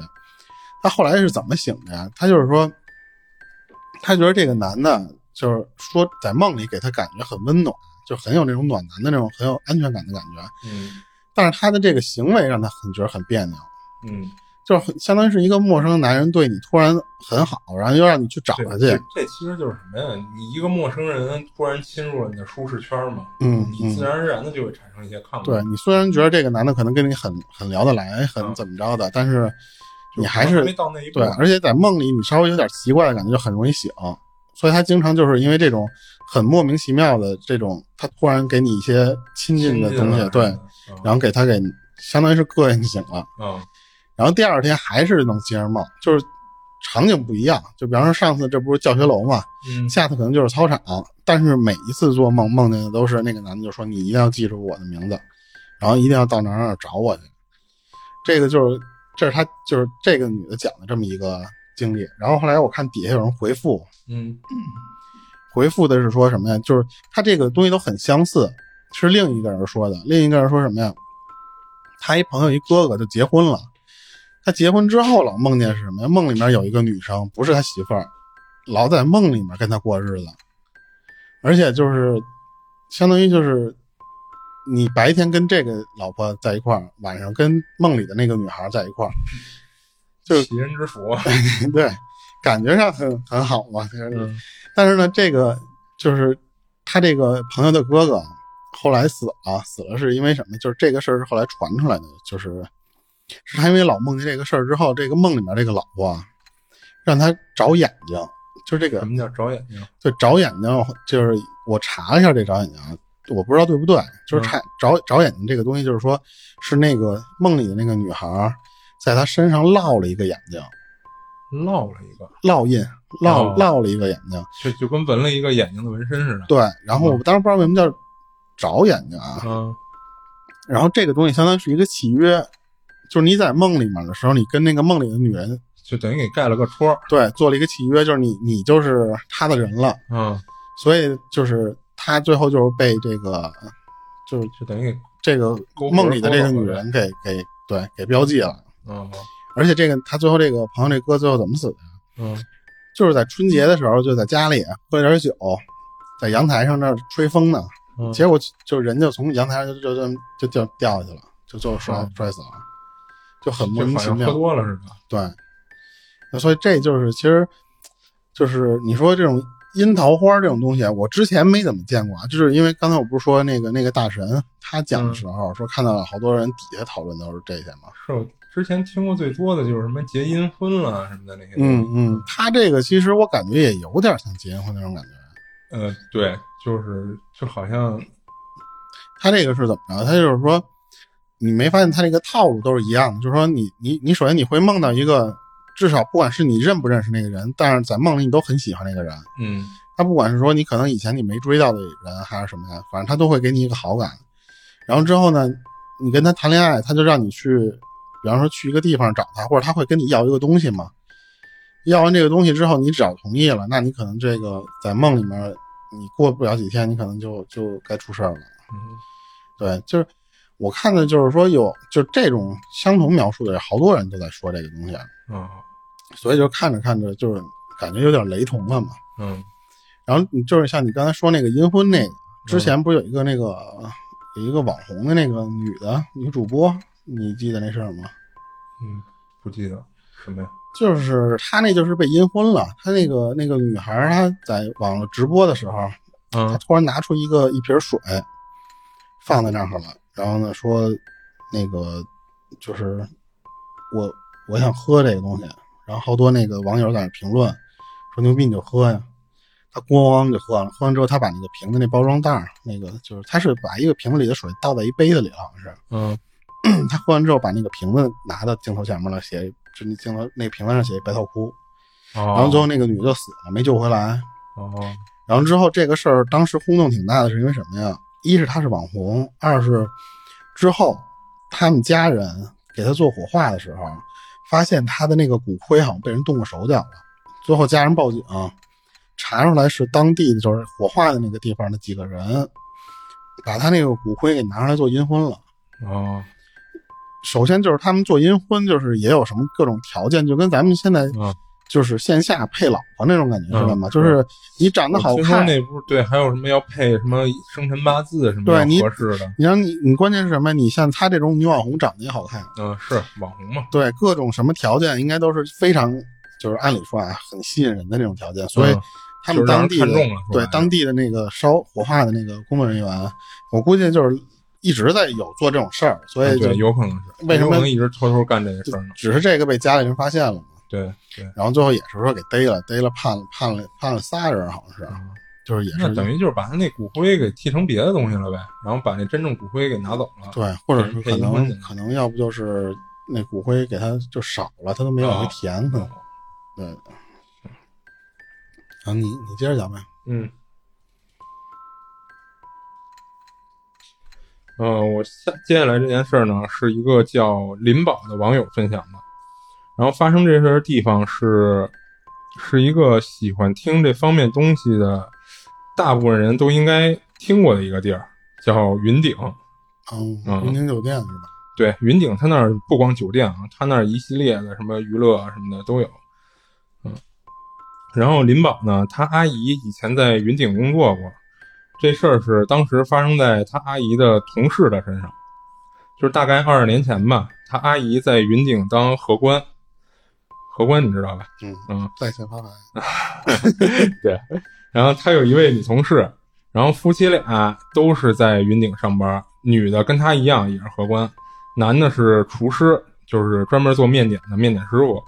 他后来是怎么醒的呀？他就是说，他觉得这个男的，就是说在梦里给他感觉很温暖，就很有那种暖男的那种很有安全感的感觉。嗯但是他的这个行为让他很觉得很别扭，嗯，就是相当于是一个陌生男人对你突然很好，然后又让你去找他去这这，其实就是什么呀？你一个陌生人突然侵入了你的舒适圈嘛，嗯你自然而然的就会产生一些抗拒。对你虽然觉得这个男的可能跟你很很聊得来，很嗯怎么着的，但是你还是没到那一步对，。而且在梦里你稍微有点奇怪的感觉，就很容易醒。所以他经常就是因为这种很莫名其妙的这种，他突然给你一些亲近的东西，对，嗯然后给他给相当于是膈应醒了。嗯然后第二天还是能接着梦，就是场景不一样。就比方说上次这不是教学楼嘛，嗯下次可能就是操场，但是每一次做梦梦见的都是那个男的就说你一定要记住我的名字，然后一定要到哪儿哪儿找我去。这个就是这是他就是这个女的讲的这么一个经历。然后后来我看底下有人回复，嗯回复的是说什么呀？就是他这个东西都很相似，是另一个人说的。另一个人说什么呀？他一朋友一哥哥就结婚了，他结婚之后老梦见是什么呀？梦里面有一个女生，不是他媳妇儿，老在梦里面跟他过日子，而且就是相当于就是你白天跟这个老婆在一块儿，晚上跟梦里的那个女孩在一块儿，就是奇人之福。对，感觉上很很好嘛。但是呢，这个就是他这个朋友的哥哥后来死了，死了是因为什么？就是这个事儿是后来传出来的，就是是他因为老梦见这个事儿之后，这个梦里面这个老婆啊，让他找眼睛，就是这个什么叫找眼睛？就找眼睛，就是我查了一下这找眼睛啊，我不知道对不对，就是查找找眼睛这个东西，就是说是那个梦里的那个女孩在他身上烙了一个眼睛，烙了一个，烙印烙哦烙了一个眼睛。就就跟纹了一个眼睛的纹身似的。对，然后我当时不知道为什么叫找眼睛啊，嗯然后这个东西相当于是一个契约，就是你在梦里面的时候，你跟那个梦里的女人就等于给盖了个戳。对做了一个契约，就是你你就是他的人了，嗯，所以就是他最后就是被这个就是就等于这个梦里的这个女人给给对给标记了，嗯。而且这个他最后这个朋友这哥最后怎么死的？嗯。就是在春节的时候就在家里喝点酒，在阳台上那吹风呢，嗯，结果就人就从阳台上就就就就就掉下去了，就就摔嗯。摔死了，就很莫就名其妙。喝多了似的。对，那所以这就是其实就是你说这种樱桃花这种东西啊，我之前没怎么见过啊，就是因为刚才我不是说那个那个大神他讲的时候、说看到了好多人底下讨论都是这些嘛。是我之前听过最多的就是什么结阴婚了什么的那些。嗯嗯，他这个其实我感觉也有点像结阴婚那种感觉。呃，对，就是就好像他这个是怎么着？他就是说，你没发现他这个套路都是一样的，就是说你你你首先你会梦到一个，至少不管是你认不认识那个人，但是在梦里你都很喜欢那个人。嗯他不管是说你可能以前你没追到的人，还是什么呀，反正他都会给你一个好感。然后之后呢，你跟他谈恋爱，他就让你去，比方说去一个地方找他，或者他会跟你要一个东西嘛。要完这个东西之后，你只要同意了，那你可能这个在梦里面，你过不了几天，你可能就就该出事儿了。嗯对，就是我看的就是说有就这种相同描述的，好多人都在说这个东西，啊所以就看着看着就是感觉有点雷同了嘛。嗯然后你就是像你刚才说那个阴婚那个，之前不是有一个那个有一个网红的那个女的女主播，你记得那事儿吗？嗯，不记得什么呀？就是她那就是被阴婚了，她那个那个女孩她在网络直播的时候，她嗯突然拿出一个一瓶水放在那儿了，然后呢说那个就是我我想喝这个东西，然后好多那个网友在那评论说牛逼你就喝呀，他咣就喝了，喝完之后他把那个瓶子那包装袋那个就是他是把一个瓶子里的水倒在一杯子里了，好像是，嗯 他喝完之后把那个瓶子拿到镜头前面了，写就那镜头那瓶子上写一白头哭，哦，然后最后那个女的就死了，没救回来。哦然后之后这个事儿当时轰动挺大的，是因为什么呀？一是他是网红，二是之后他们家人给他做火化的时候，发现他的那个骨灰好像被人动过手脚了。最后家人报警，查出来是当地的就是火化的那个地方的几个人，把他那个骨灰给拿出来做阴婚了。哦首先就是他们做阴婚，就是也有什么各种条件，就跟咱们现在啊，就是线下配老婆那种感觉似的嘛，嗯就是你长得好看，那不是对，还有什么要配什么生辰八字什么对你要合适的？你让你你关键是什么？你像她这种女网红长得也好看，嗯，是网红嘛？对各种什么条件应该都是非常，就是按理说啊很吸引人的那种条件，所以嗯他们当地的、对当地的那个烧火化的那个工作人员，我估计就是一直在有做这种事儿，所以就有可能是为什么能一直偷偷干这个事儿呢？只是这个被家里人发现了嘛，对对，然后最后也是说给逮了，逮了判了判了判了仨人，好像是，就是也是等于就是把他那骨灰给替成别的东西了呗，然后把那真正骨灰给拿走了。对，或者是可能可能要不就是那骨灰给他就少了，他都没往回填，可能哦对。啊，你你接着讲呗。嗯，呃，我下接下来这件事呢，是一个叫林宝的网友分享的。然后发生这事儿的地方是，是一个喜欢听这方面东西的大部分人都应该听过的一个地儿，叫云顶。嗯，嗯云顶酒店是吧？对，云顶它那儿不光酒店啊，它那儿一系列的什么娱乐啊什么的都有。嗯，然后林宝呢，他阿姨以前在云顶工作过，这事儿是当时发生在他阿姨的同事的身上，就是大概二十年前吧，他阿姨在云顶当荷官，荷官你知道吧？嗯嗯，在线发牌。对，然后他有一位女同事，然后夫妻俩都是在云顶上班，女的跟他一样也是荷官，男的是厨师，就是专门做面点的面点师傅。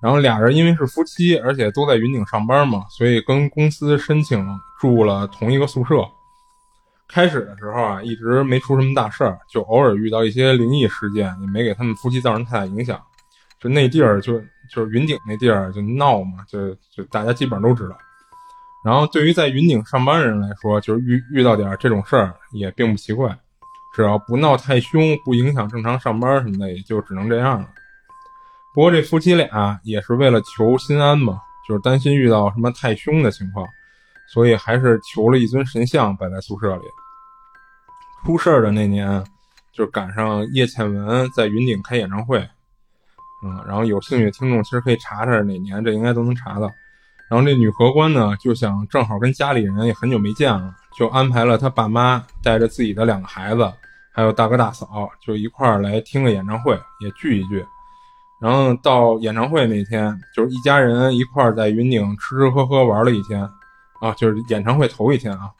然后俩人因为是夫妻，而且都在云顶上班嘛，所以跟公司申请住了同一个宿舍。开始的时候啊，一直没出什么大事儿，就偶尔遇到一些灵异事件，也没给他们夫妻造成太大影响。就那地儿就就是云顶那地儿就闹嘛，就就大家基本上都知道。然后对于在云顶上班的人来说，就是遇遇到点这种事儿也并不奇怪，只要不闹太凶，不影响正常上班什么的，也就只能这样了。不过这夫妻俩也是为了求心安嘛，就是担心遇到什么太凶的情况，所以还是求了一尊神像摆在宿舍里。出事儿的那年，就赶上叶倩文在云顶开演唱会，嗯，然后有兴趣的听众其实可以查查哪年，这应该都能查到。然后这女荷官呢，就想正好跟家里人也很久没见了，就安排了她爸妈带着自己的两个孩子，还有大哥大嫂，就一块儿来听个演唱会，也聚一聚。然后到演唱会那天，就是一家人一块儿在云顶吃吃喝喝玩了一天，啊，就是演唱会头一天啊，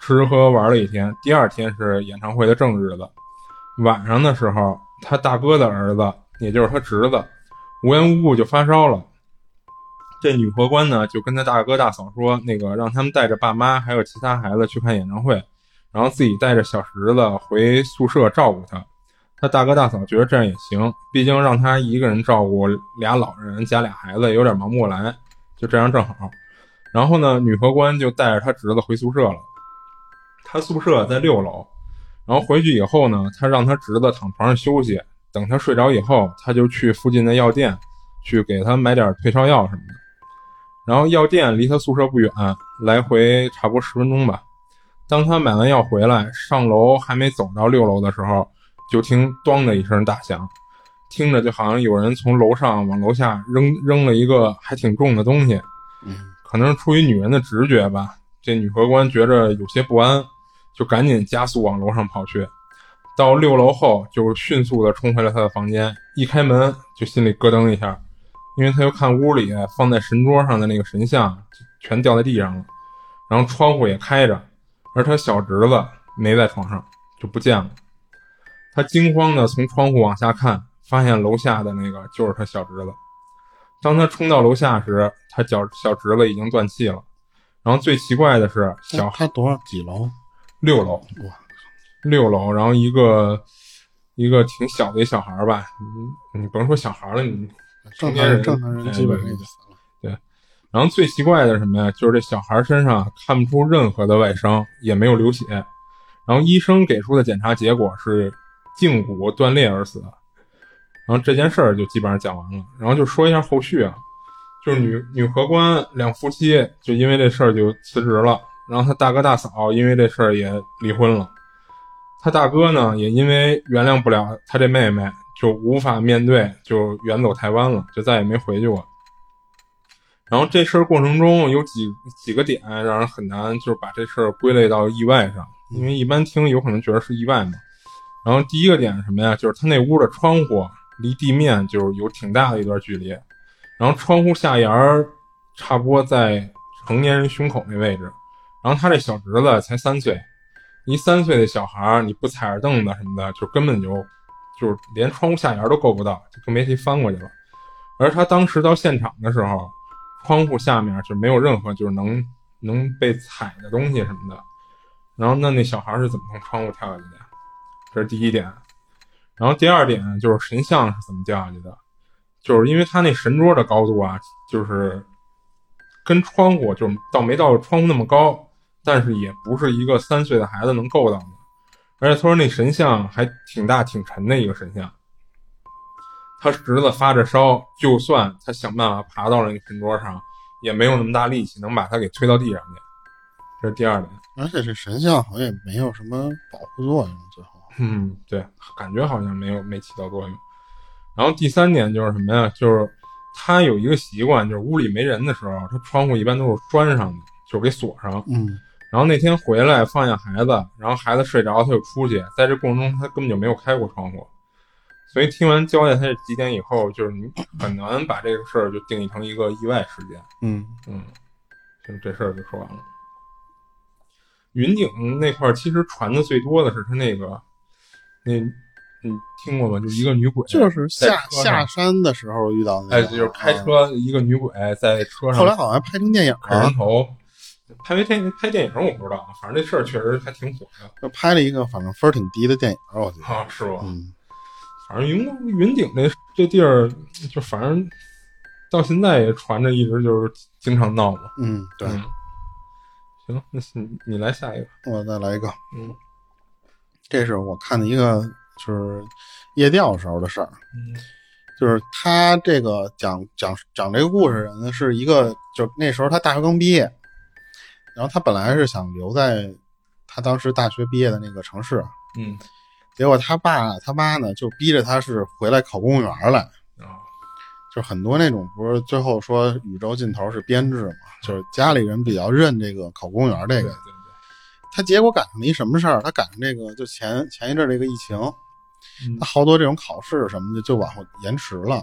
吃吃喝喝玩了一天。第二天是演唱会的正日子，晚上的时候，他大哥的儿子，也就是他侄子，无缘无故就发烧了。这女荷官呢，就跟他大哥大嫂说，那个让他们带着爸妈还有其他孩子去看演唱会，然后自己带着小侄子回宿舍照顾他。他大哥大嫂觉得这样也行，毕竟让他一个人照顾俩老人加俩孩子有点忙不过来，就这样正好。然后呢，女荷官就带着他侄子回宿舍了。他宿舍在六楼，然后回去以后呢，他让他侄子躺床上休息，等他睡着以后，他就去附近的药店去给他买点退烧药什么的。然后药店离他宿舍不远，来回差不多十分钟吧。当他买完药回来，上楼还没走到六楼的时候，就听“咣”的一声大响，听着就好像有人从楼上往楼下扔扔了一个还挺重的东西。嗯可能是出于女人的直觉吧，这女荷官觉着有些不安，就赶紧加速往楼上跑去。到六楼后，就迅速的冲回了他的房间。一开门，就心里咯噔一下，因为他又看屋里放在神桌上的那个神像全掉在地上了，然后窗户也开着，而他小侄子没在床上，就不见了。他惊慌的从窗户往下看，发现楼下的那个就是他小侄子。当他冲到楼下时，他小小侄子已经断气了。然后最奇怪的是，小他多少几楼？六楼，哇，六楼。然后一个一个挺小的一小孩儿吧，你你甭说小孩了，你成正常年人正常人基本上哎就死了。对然后最奇怪的是什么呀？就是这小孩身上看不出任何的外伤，也没有流血。然后医生给出的检查结果是胫骨断裂而死。然后这件事儿就基本上讲完了。然后就说一下后续啊，就是女女荷官两夫妻就因为这事儿就辞职了，然后他大哥大嫂因为这事儿也离婚了。他大哥呢也因为原谅不了他这妹妹，就无法面对，就远走台湾了，就再也没回去过。然后这事儿过程中有几几个点让人很难，就是把这事儿归类到意外上，因为一般听有可能觉得是意外嘛。然后第一个点是什么呀？就是他那屋的窗户离地面就是有挺大的一段距离，然后窗户下沿儿差不多在成年人胸口那位置，然后他这小侄子才三岁，一三岁的小孩儿你不踩着凳子什么的，就根本就就是连窗户下沿都够不到，就更别提翻过去了。而他当时到现场的时候，窗户下面就没有任何就是能能被踩的东西什么的。然后那那小孩是怎么从窗户跳下去的？这是第一点。然后第二点就是神像是怎么掉下去的，就是因为他那神桌的高度啊，就是跟窗户就是到没到窗户那么高，但是也不是一个三岁的孩子能够到的。而且他说那神像还挺大挺沉的一个神像。他侄子发着烧，就算他想办法爬到了那个神桌上，也没有那么大力气能把他给推到地上去。这是第二点。而且这神像好像也没有什么保护作用，最后。嗯，对，感觉好像没有没起到作用。然后第三点就是什么呀？就是他有一个习惯，就是屋里没人的时候，他窗户一般都是关上的，就是给锁上。嗯，然后那天回来放下孩子，然后孩子睡着，他就出去，在这过程中他根本就没有开过窗户。所以听完交代他这几点以后，就是你很难把这个事儿就定义成一个意外事件。嗯，嗯，就这事儿就说完了。云顶那块儿其实传的最多的是他那个，那你听过吗？就一个女鬼，就是下下山的时候遇到那哎，就是开啊。车一个女鬼在车上后来好像拍成电影了砍人，头，拍没电拍电影我不知道，反正这事儿确实还挺火的就拍了一个反正分儿挺低的电影，我觉得。啊，是吧？嗯，反正云云顶这这地儿，就反正到现在也传着，一直就是经常闹嘛。嗯，对，嗯，行，那你你来下一个。我再来一个，嗯这是我看的一个就是夜钓时候的事儿。嗯就是他这个讲讲讲这个故事的人呢，是一个，就那时候他大学刚毕业，然后他本来是想留在他当时大学毕业的那个城市，嗯结果他爸他妈呢就逼着他是回来考公务员来，啊就很多那种不是最后说宇宙尽头是编制嘛，就是家里人比较认这个考公务员这个对对，对，他结果赶上了一什么事儿？他赶上这个就前前一阵这个疫情，嗯他好多这种考试什么的就往后延迟了。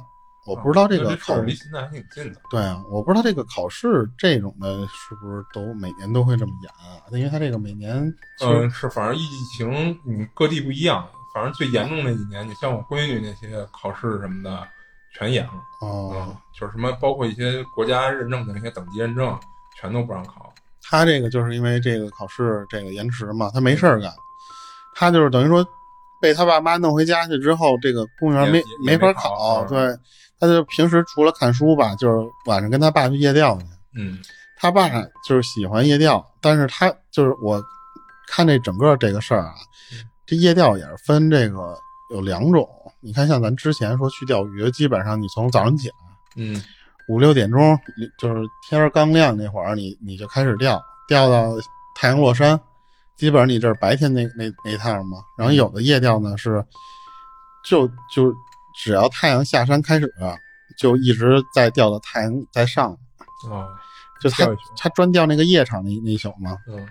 我不知道这个考试离现在还挺近的。对啊，我不知道这个考试这种的是不是都每年都会这么演啊？因为他这个每年嗯，是，反正疫情你各地不一样，反正最严重那几年，你像我闺女那些考试什么的全演了。哦嗯，，就是什么，包括一些国家认证的那些等级认证，全都不让考。他这个就是因为这个考试这个延迟嘛，他没事儿干，他就是等于说被他爸妈弄回家去之后，这个公务员没也也法考对，他就平时除了看书吧，就是晚上跟他爸去夜钓去。嗯他爸就是喜欢夜钓，但是他就是我看这整个这个事儿啊，这夜钓也是分这个有两种。你看，像咱之前说去钓鱼，基本上你从早上起来嗯五六点钟，就是天儿刚亮那会儿，你你就开始钓，钓到太阳落山，基本上你这是白天那那那一趟嘛。然后有的夜钓呢是，就就只要太阳下山开始，就一直在钓到太阳在上，哦就他他专钓那个夜场那那一宿嘛。嗯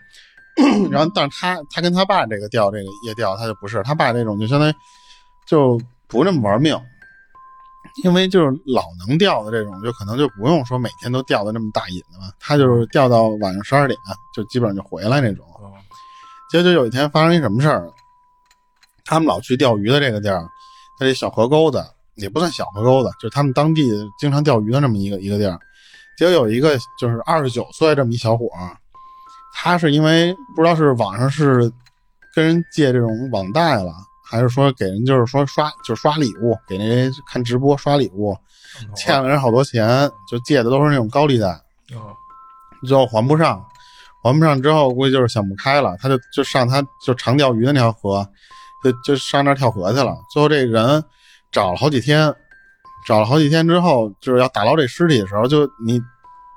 然后，但是他他跟他爸这个钓这个夜钓，他就不是，他爸这种就相当于就不那么玩命，因为就是老能钓的这种，就可能就不用说每天都钓的那么大瘾了嘛，他就是钓到晚上十二点就基本上就回来那种。哦结果就有一天发生一什么事儿，他们老去钓鱼的这个地儿，它这小河沟子也不算小河沟子，就是他们当地经常钓鱼的这么一个一个地儿。结果有一个就是二十九岁这么一小伙，他是因为不知道是网上是跟人借这种网贷了，还是说给人就是说刷就是刷礼物，给那人看直播刷礼物，欠了人好多钱，就借的都是那种高利贷，啊最后还不上，还不上之后估计就是想不开了，他就就上他就常钓鱼的那条河，就就上那儿跳河去了。最后这人找了好几天，找了好几天之后，就是要打捞这尸体的时候，就你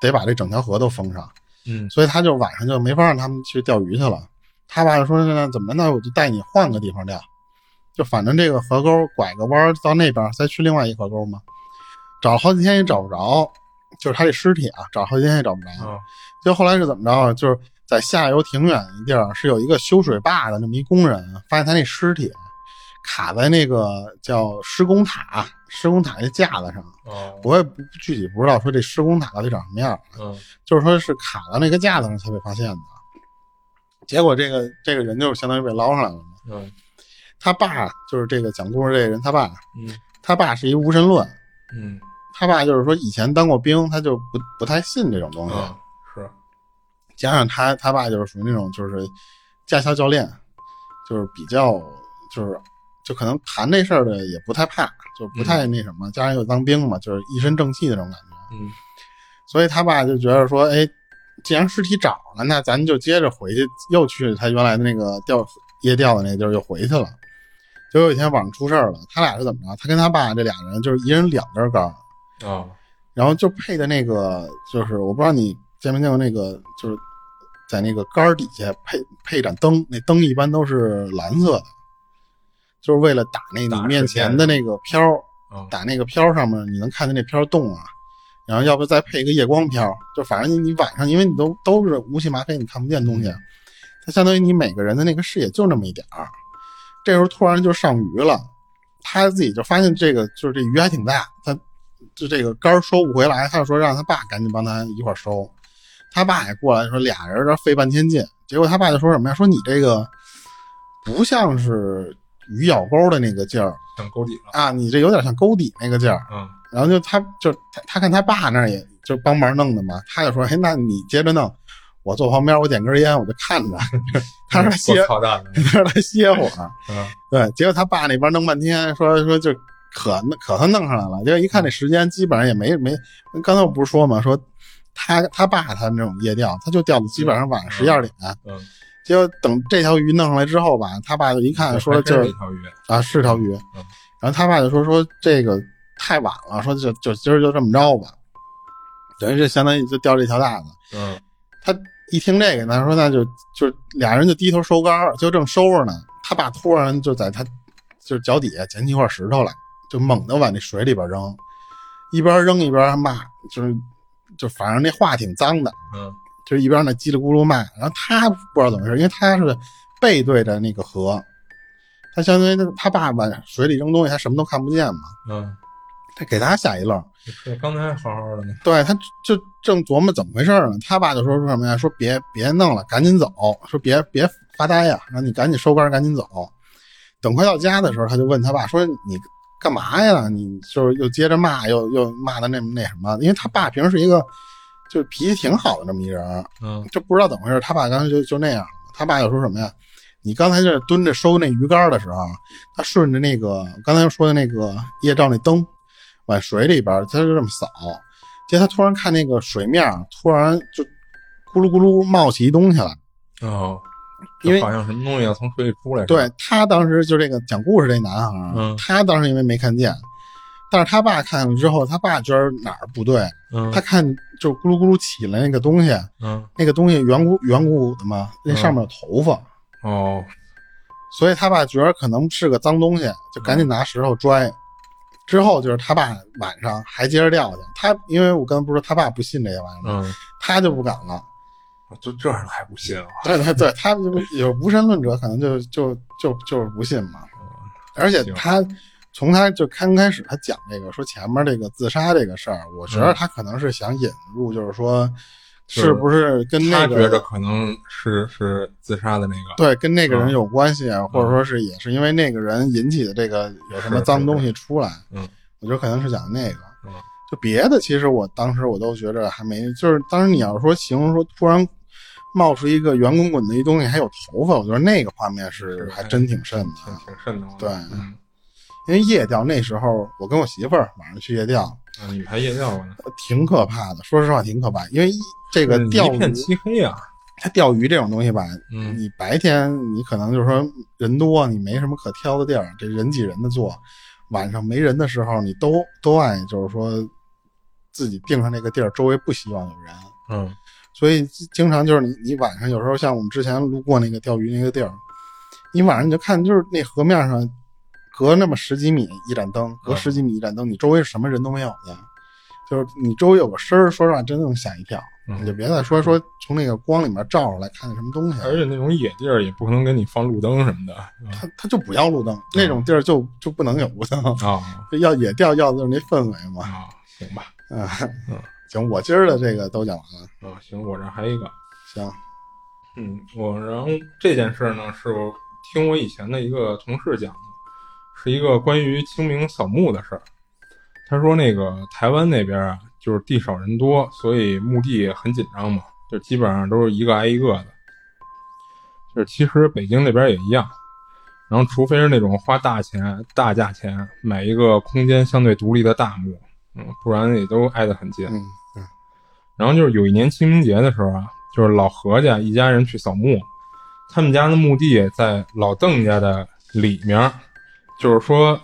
得把这整条河都封上，嗯所以他就晚上就没法让他们去钓鱼去了。他爸就说：“那怎么那我就带你换个地方钓，就反正这个河沟拐个弯到那边再去另外一河沟嘛。”找了好几天也找不着，就是他这尸体啊，找了好几天也找不着。啊就后来是怎么着啊？就是在下游挺远一地儿，是有一个修水坝的那么一工人，发现他那尸体卡在那个叫施工塔，施工塔那架子上。哦我也不具体不知道说这施工塔到底长什么样，嗯就是说是卡到那个架子上才被发现的。结果这个这个人就是相当于被捞上来了嘛。嗯他爸就是这个讲故事这个人，他爸，嗯他爸是一无神论，嗯他爸就是说以前当过兵，他就不不太信这种东西。加上他他爸就是属于那种就是驾校教练，就是比较就是就可能谈这事儿的也不太怕，就不太那什么。加上又当兵嘛，就是一身正气那种感觉。嗯所以他爸就觉得说，哎，既然尸体找了，那咱就接着回去，又去他原来的那个钓夜钓的那地儿又回去了。结果有一天晚上出事儿了，他俩是怎么着？他跟他爸这俩人就是一人两根杆儿，啊然后就配的那个，就是我不知道你见没见过那个，就是在那个杆儿底下配配一盏灯，那灯一般都是蓝色的，就是为了打那打你面前的那个漂打那个漂儿上面你能看见那漂儿动啊。然后要不再配一个夜光漂，就反正你你晚上，因为你都都是乌漆麻黑，你看不见东西，它相当于你每个人的那个视野就那么一点儿。这时候突然就上鱼了，他自己就发现这个就是这鱼还挺大，他就这个杆儿收不回来，他就说让他爸赶紧帮他一块儿收。他爸也过来说俩人这费半天劲，结果他爸就说什么呀？说你这个不像是鱼咬钩的那个劲儿上沟底了啊，你这有点像钩底那个劲儿。嗯然后就他就他他看他爸那儿也就帮忙弄的嘛，他就说：“哎，那你接着弄，我坐旁边，我点根烟，我就看着。” 他说他歇够，操 他说他歇会儿。嗯对，结果他爸那边弄半天，说说就可可算弄上来了。结果一看这时间，基本上也没没，刚才我不是说嘛，说他他爸他那种夜钓，他就钓的基本上晚上十一二点。嗯结果等这条鱼弄上来之后吧，他爸就一看说还就是一条鱼啊是条鱼嗯，然后他爸就说说这个太晚了，说就就今儿就这么着吧，等于是相当于就钓这条大的。嗯他一听这个他，说那就就俩人就低头收竿，就正收着呢，他爸突然就在他就是脚底下捡起一块石头来，就猛地往那水里边扔，一边扔一边骂，就是就反正那话挺脏的，嗯就是一边那叽里咕噜骂，然后他不知道怎么回事，因为他是背对着那个河，他相当于他爸往水里扔东西，他什么都看不见嘛，嗯，他给他吓一愣。对刚才好好的呢，对，他就正琢磨怎么回事呢，他爸就说说什么呀？说别别弄了，赶紧走，说别别发呆呀，让你赶紧收杆，赶紧走。等快到家的时候，他就问他爸说：“你干嘛呀？你就是又接着骂，又又骂的那那什么？因为他爸平时是一个就是脾气挺好的这么一人，嗯就不知道怎么回事，他爸刚才就就那样。他爸又说什么呀？你刚才这蹲着收那鱼竿的时候，他顺着那个刚才说的那个夜照那灯往水里边，他就这么扫。结果他突然看那个水面，突然就咕噜咕噜冒起一东西来。哦，因为就好像什么东西要从水里出来，对他当时就这个讲故事这男孩，嗯他当时因为没看见，但是他爸看了之后，他爸觉得哪儿不对，嗯他看就咕噜咕噜起来那个东西，嗯那个东西圆鼓圆鼓鼓的嘛，那上面有头发。哦所以他爸觉得可能是个脏东西，就赶紧拿石头拽。之后就是他爸晚上还接着钓去，他因为我刚才不是说他爸不信这些玩意儿，嗯，他就不敢了。就这样还不信啊？对对对，他就有无神论者，可能就就就就是不信嘛。而且他从他就刚开始他讲这个说前面这个自杀这个事儿，我觉得他可能是想引入，就是说是不是跟那他觉得可能是是自杀的那个，对跟那个人有关系啊，或者说是也是因为那个人引起的这个有什么脏东西出来。嗯，我觉得可能是讲那个。嗯就别的，其实我当时我都觉着还没，就是当时你要说形容说突然冒出一个圆滚滚的一东西，还有头发，我觉得那个画面是是还真挺瘆的挺啊。挺瘆的。对嗯，因为夜钓那时候，我跟我媳妇儿晚上去夜钓，啊你们还夜钓过呢？挺可怕的。说实话，挺可怕，因为这个嗯钓鱼一片，漆黑啊。它钓鱼这种东西吧，嗯你白天你可能就是说人多，你没什么可挑的地儿，这人挤人的做。晚上没人的时候，你都都爱就是说自己定上那个地儿，周围不希望有人，嗯所以经常就是你你晚上有时候像我们之前路过那个钓鱼那个地儿，你晚上你就看就是那河面上隔那么十几米一盏灯，隔嗯。十几米一盏灯，你周围什么人都没有的，就是你周围有个声儿，说实话真能吓一跳。嗯你就别再说说从那个光里面照出来看见什么东西，而且那种野地儿也不可能给你放路灯什么的啊他他就不要路灯，那种地儿就就不能有路灯，啊。要野钓要的就是那氛围嘛。啊，行吧。啊，嗯行，我今儿的这个都讲完了，啊行，我这还有一个，行，嗯，我然后这件事呢，是我听我以前的一个同事讲的，是一个关于清明扫墓的事儿。他说那个台湾那边啊，就是地少人多，所以墓地很紧张嘛，就基本上都是一个挨一个的。就是其实北京那边也一样，然后除非是那种花大钱、大价钱买一个空间相对独立的大墓，嗯，不然也都挨得很近。嗯嗯然后就是有一年清明节的时候啊，就是老何家一家人去扫墓，他们家的墓地在老邓家的里面，就是说，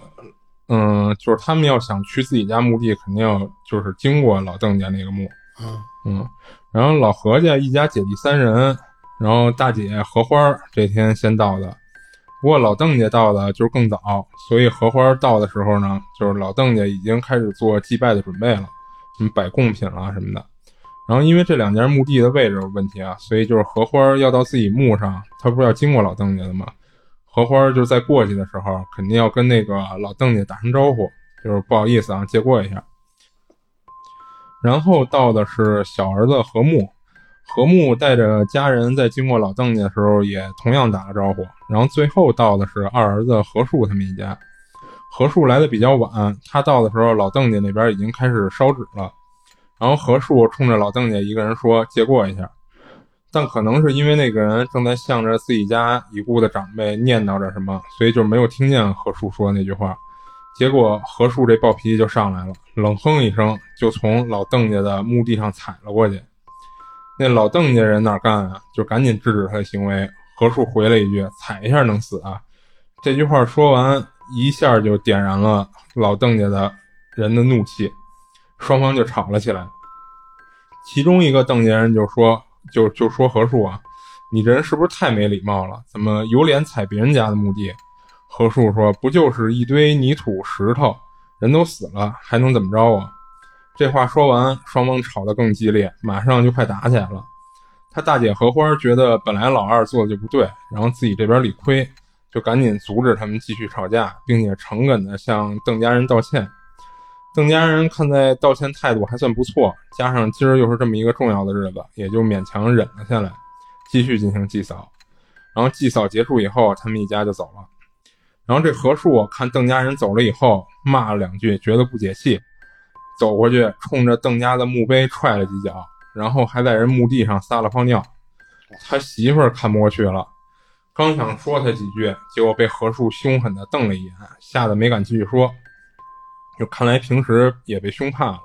嗯，就是他们要想去自己家墓地，肯定要就是经过老邓家那个墓，嗯嗯，然后老何家一家姐弟三人，然后大姐荷花这天先到的，不过老邓家到的就是更早，所以荷花到的时候呢，就是老邓家已经开始做祭拜的准备了，什么摆贡品啦什么的。然后因为这两家墓地的位置有问题啊，所以就是荷花要到自己墓上，他不是要经过老邓家的吗？荷花就是在过去的时候，肯定要跟那个老邓家打声招呼，就是不好意思啊，借过一下。然后到的是小儿子何木，何木带着家人在经过老邓家的时候，也同样打了招呼。然后最后到的是二儿子何树他们一家。何树来的比较晚，他到的时候，老邓家那边已经开始烧纸了。然后何树冲着老邓家一个人说：“借过一下。”但可能是因为那个人正在向着自己家已故的长辈念叨着什么，所以就没有听见何树说那句话。结果何树这暴脾气就上来了，冷哼一声，就从老邓家的墓地上踩了过去。那老邓家人哪干啊？就赶紧制止他的行为。何树回了一句：“踩一下能死啊？”这句话说完，一下就点燃了老邓家的人的怒气，双方就吵了起来。其中一个邓家人就说：“就就说何树啊，你这人是不是太没礼貌了？怎么有脸踩别人家的墓地？”何树说：“不就是一堆泥土石头，人都死了，还能怎么着啊？”这话说完，双方吵得更激烈，马上就快打起来了。他大姐荷花觉得本来老二做的就不对，然后自己这边理亏，就赶紧阻止他们继续吵架，并且诚恳地向邓家人道歉。邓家人看在道歉态度还算不错，加上今儿又是这么一个重要的日子，也就勉强忍了下来，继续进行祭扫。然后祭扫结束以后，他们一家就走了。然后这何树看邓家人走了以后，骂了两句，觉得不解气，走过去冲着邓家的墓碑踹了几脚，然后还在人墓地上撒了泡尿。他媳妇儿看不过去了，刚想说他几句，结果被何树凶狠地瞪了一眼，吓得没敢继续说。就看来平时也被凶怕了。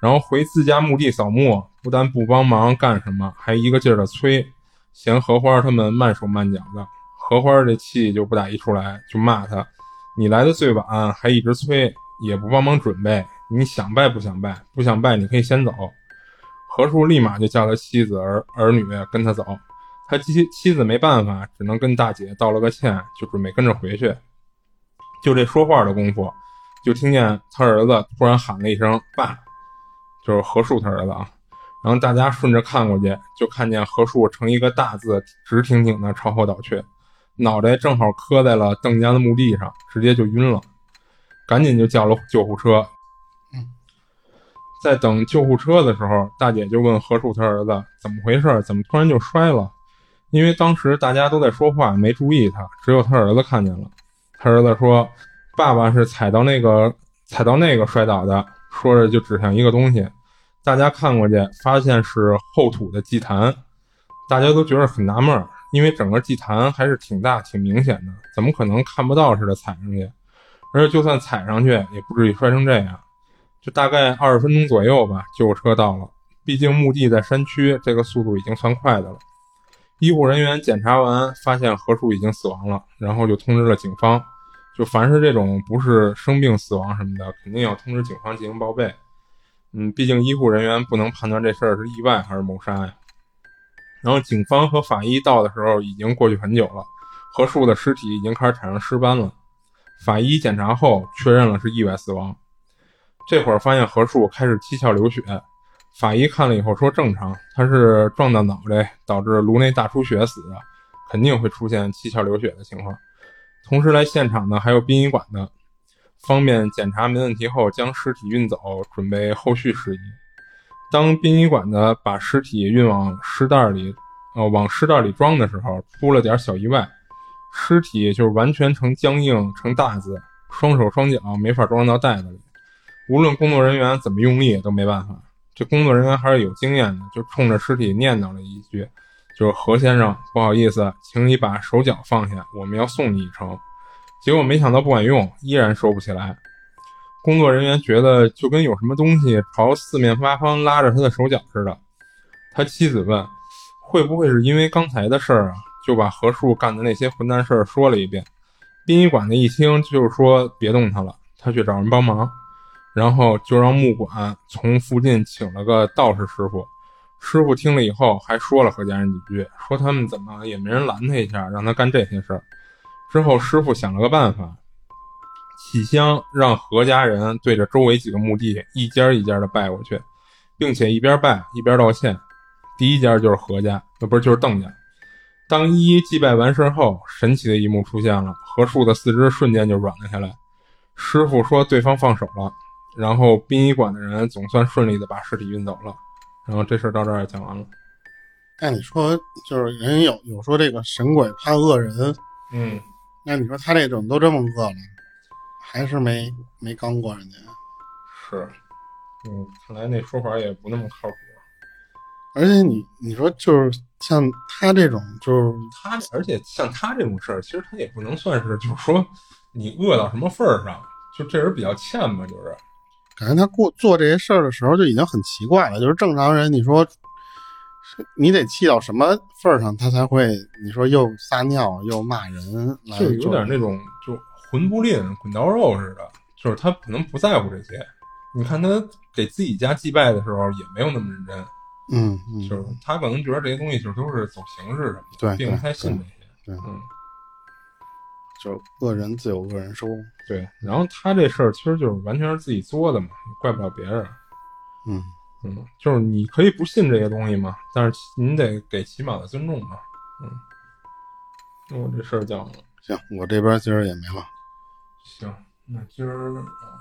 然后回自家墓地扫墓，不但不帮忙干什么，还一个劲儿的催，嫌荷花他们慢手慢脚的。荷花这气就不打一处来，就骂他：“你来的最晚，还一直催，也不帮忙准备。你想拜不想拜？不想拜，你可以先走。”何叔立马就叫他妻子儿儿女跟他走。他妻妻子没办法，只能跟大姐道了个歉，就准备跟着回去。就这说话的功夫，就听见他儿子突然喊了一声“爸”，就是何树他儿子啊。然后大家顺着看过去，就看见何树成一个大字，直挺挺的朝后倒去，脑袋正好磕在了邓家的墓地上，直接就晕了。赶紧就叫了救护车。在等救护车的时候，大姐就问何树他儿子怎么回事，怎么突然就摔了？因为当时大家都在说话，没注意他，只有他儿子看见了。他儿子说：“爸爸是踩到那个踩到那个摔倒的，说着就指向一个东西，大家看过去，发现是后土的祭坛，大家都觉得很纳闷，因为整个祭坛还是挺大、挺明显的，怎么可能看不到似的踩上去？而且就算踩上去，也不至于摔成这样。就大概二十分钟左右吧，救护车到了，毕竟墓地在山区，这个速度已经算快的了。医护人员检查完，发现何树已经死亡了，然后就通知了警方。就凡是这种不是生病死亡什么的，肯定要通知警方进行报备。嗯，毕竟医护人员不能判断这事儿是意外还是谋杀呀。然后警方和法医到的时候已经过去很久了，何树的尸体已经开始产生尸斑了。法医检查后确认了是意外死亡。这会儿发现何树开始七窍流血。法医看了以后说正常，他是撞到脑袋导致颅内大出血死的，肯定会出现七窍流血的情况。同时来现场的还有殡仪馆的，方便检查没问题后将尸体运走，准备后续事宜。当殡仪馆的把尸体运往尸袋里，呃，往尸袋里装的时候，出了点小意外，尸体就是完全成僵硬成大字，双手双脚没法装到袋子里，无论工作人员怎么用力都没办法。这工作人员还是有经验的，就冲着尸体念叨了一句：“就是何先生，不好意思，请你把手脚放下，我们要送你一程。”结果没想到不管用，依然收不起来。工作人员觉得就跟有什么东西朝四面八方拉着他的手脚似的。他妻子问：“会不会是因为刚才的事儿啊？”就把何树干的那些混蛋事儿说了一遍。殡仪馆的一听就是说别动他了，他去找人帮忙。然后就让木管从附近请了个道士师傅，师傅听了以后还说了何家人几句，说他们怎么也没人拦他一下，让他干这些事儿。之后师傅想了个办法，起香让何家人对着周围几个墓地一家一家的拜过去，并且一边拜一边道歉。第一家就是何家，那不是就是邓家。当一一祭拜完事后，神奇的一幕出现了，何树的四肢瞬间就软了下来。师傅说对方放手了。然后殡仪馆的人总算顺利的把尸体运走了，然后这事儿到这儿也讲完了。那你说，就是人有有说这个神鬼怕恶人，嗯，那你说他这种都这么恶了，还是没没刚过人家？是，嗯，看来那说法也不那么靠谱。而且你你说就是像他这种，就是他，而且像他这种事儿，其实他也不能算是，就是说你恶到什么份儿上，就这人比较欠吧，就是。感觉他过做这些事儿的时候就已经很奇怪了，就是正常人，你说，你得气到什么份儿上，他才会你说又撒尿又骂人，就有点那种就魂不吝、滚刀肉似的，就是他可能不在乎这些。你看他给自己家祭拜的时候也没有那么认真，嗯，就是他可能觉得这些东西就都是走形式什么的，对，并不太信这些，对，嗯。就恶人自有恶人收，对。然后他这事儿其实就是完全是自己作的嘛，怪不了别人。嗯嗯，就是你可以不信这些东西嘛，但是你得给起码的尊重嘛。嗯，那我这事儿讲了。行，我这边今儿也没了。行，那今儿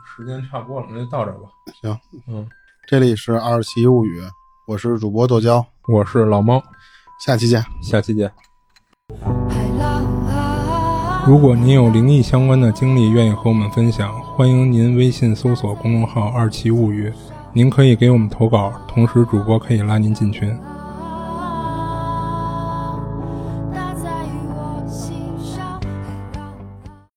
时间差不多了，那就到这吧。行，嗯，这里是二十七物语，我是主播剁椒，我是老猫，下期见，下期见。如果您有灵异相关的经历，愿意和我们分享，欢迎您微信搜索公众号“二七物语”，您可以给我们投稿，同时主播可以拉您进群。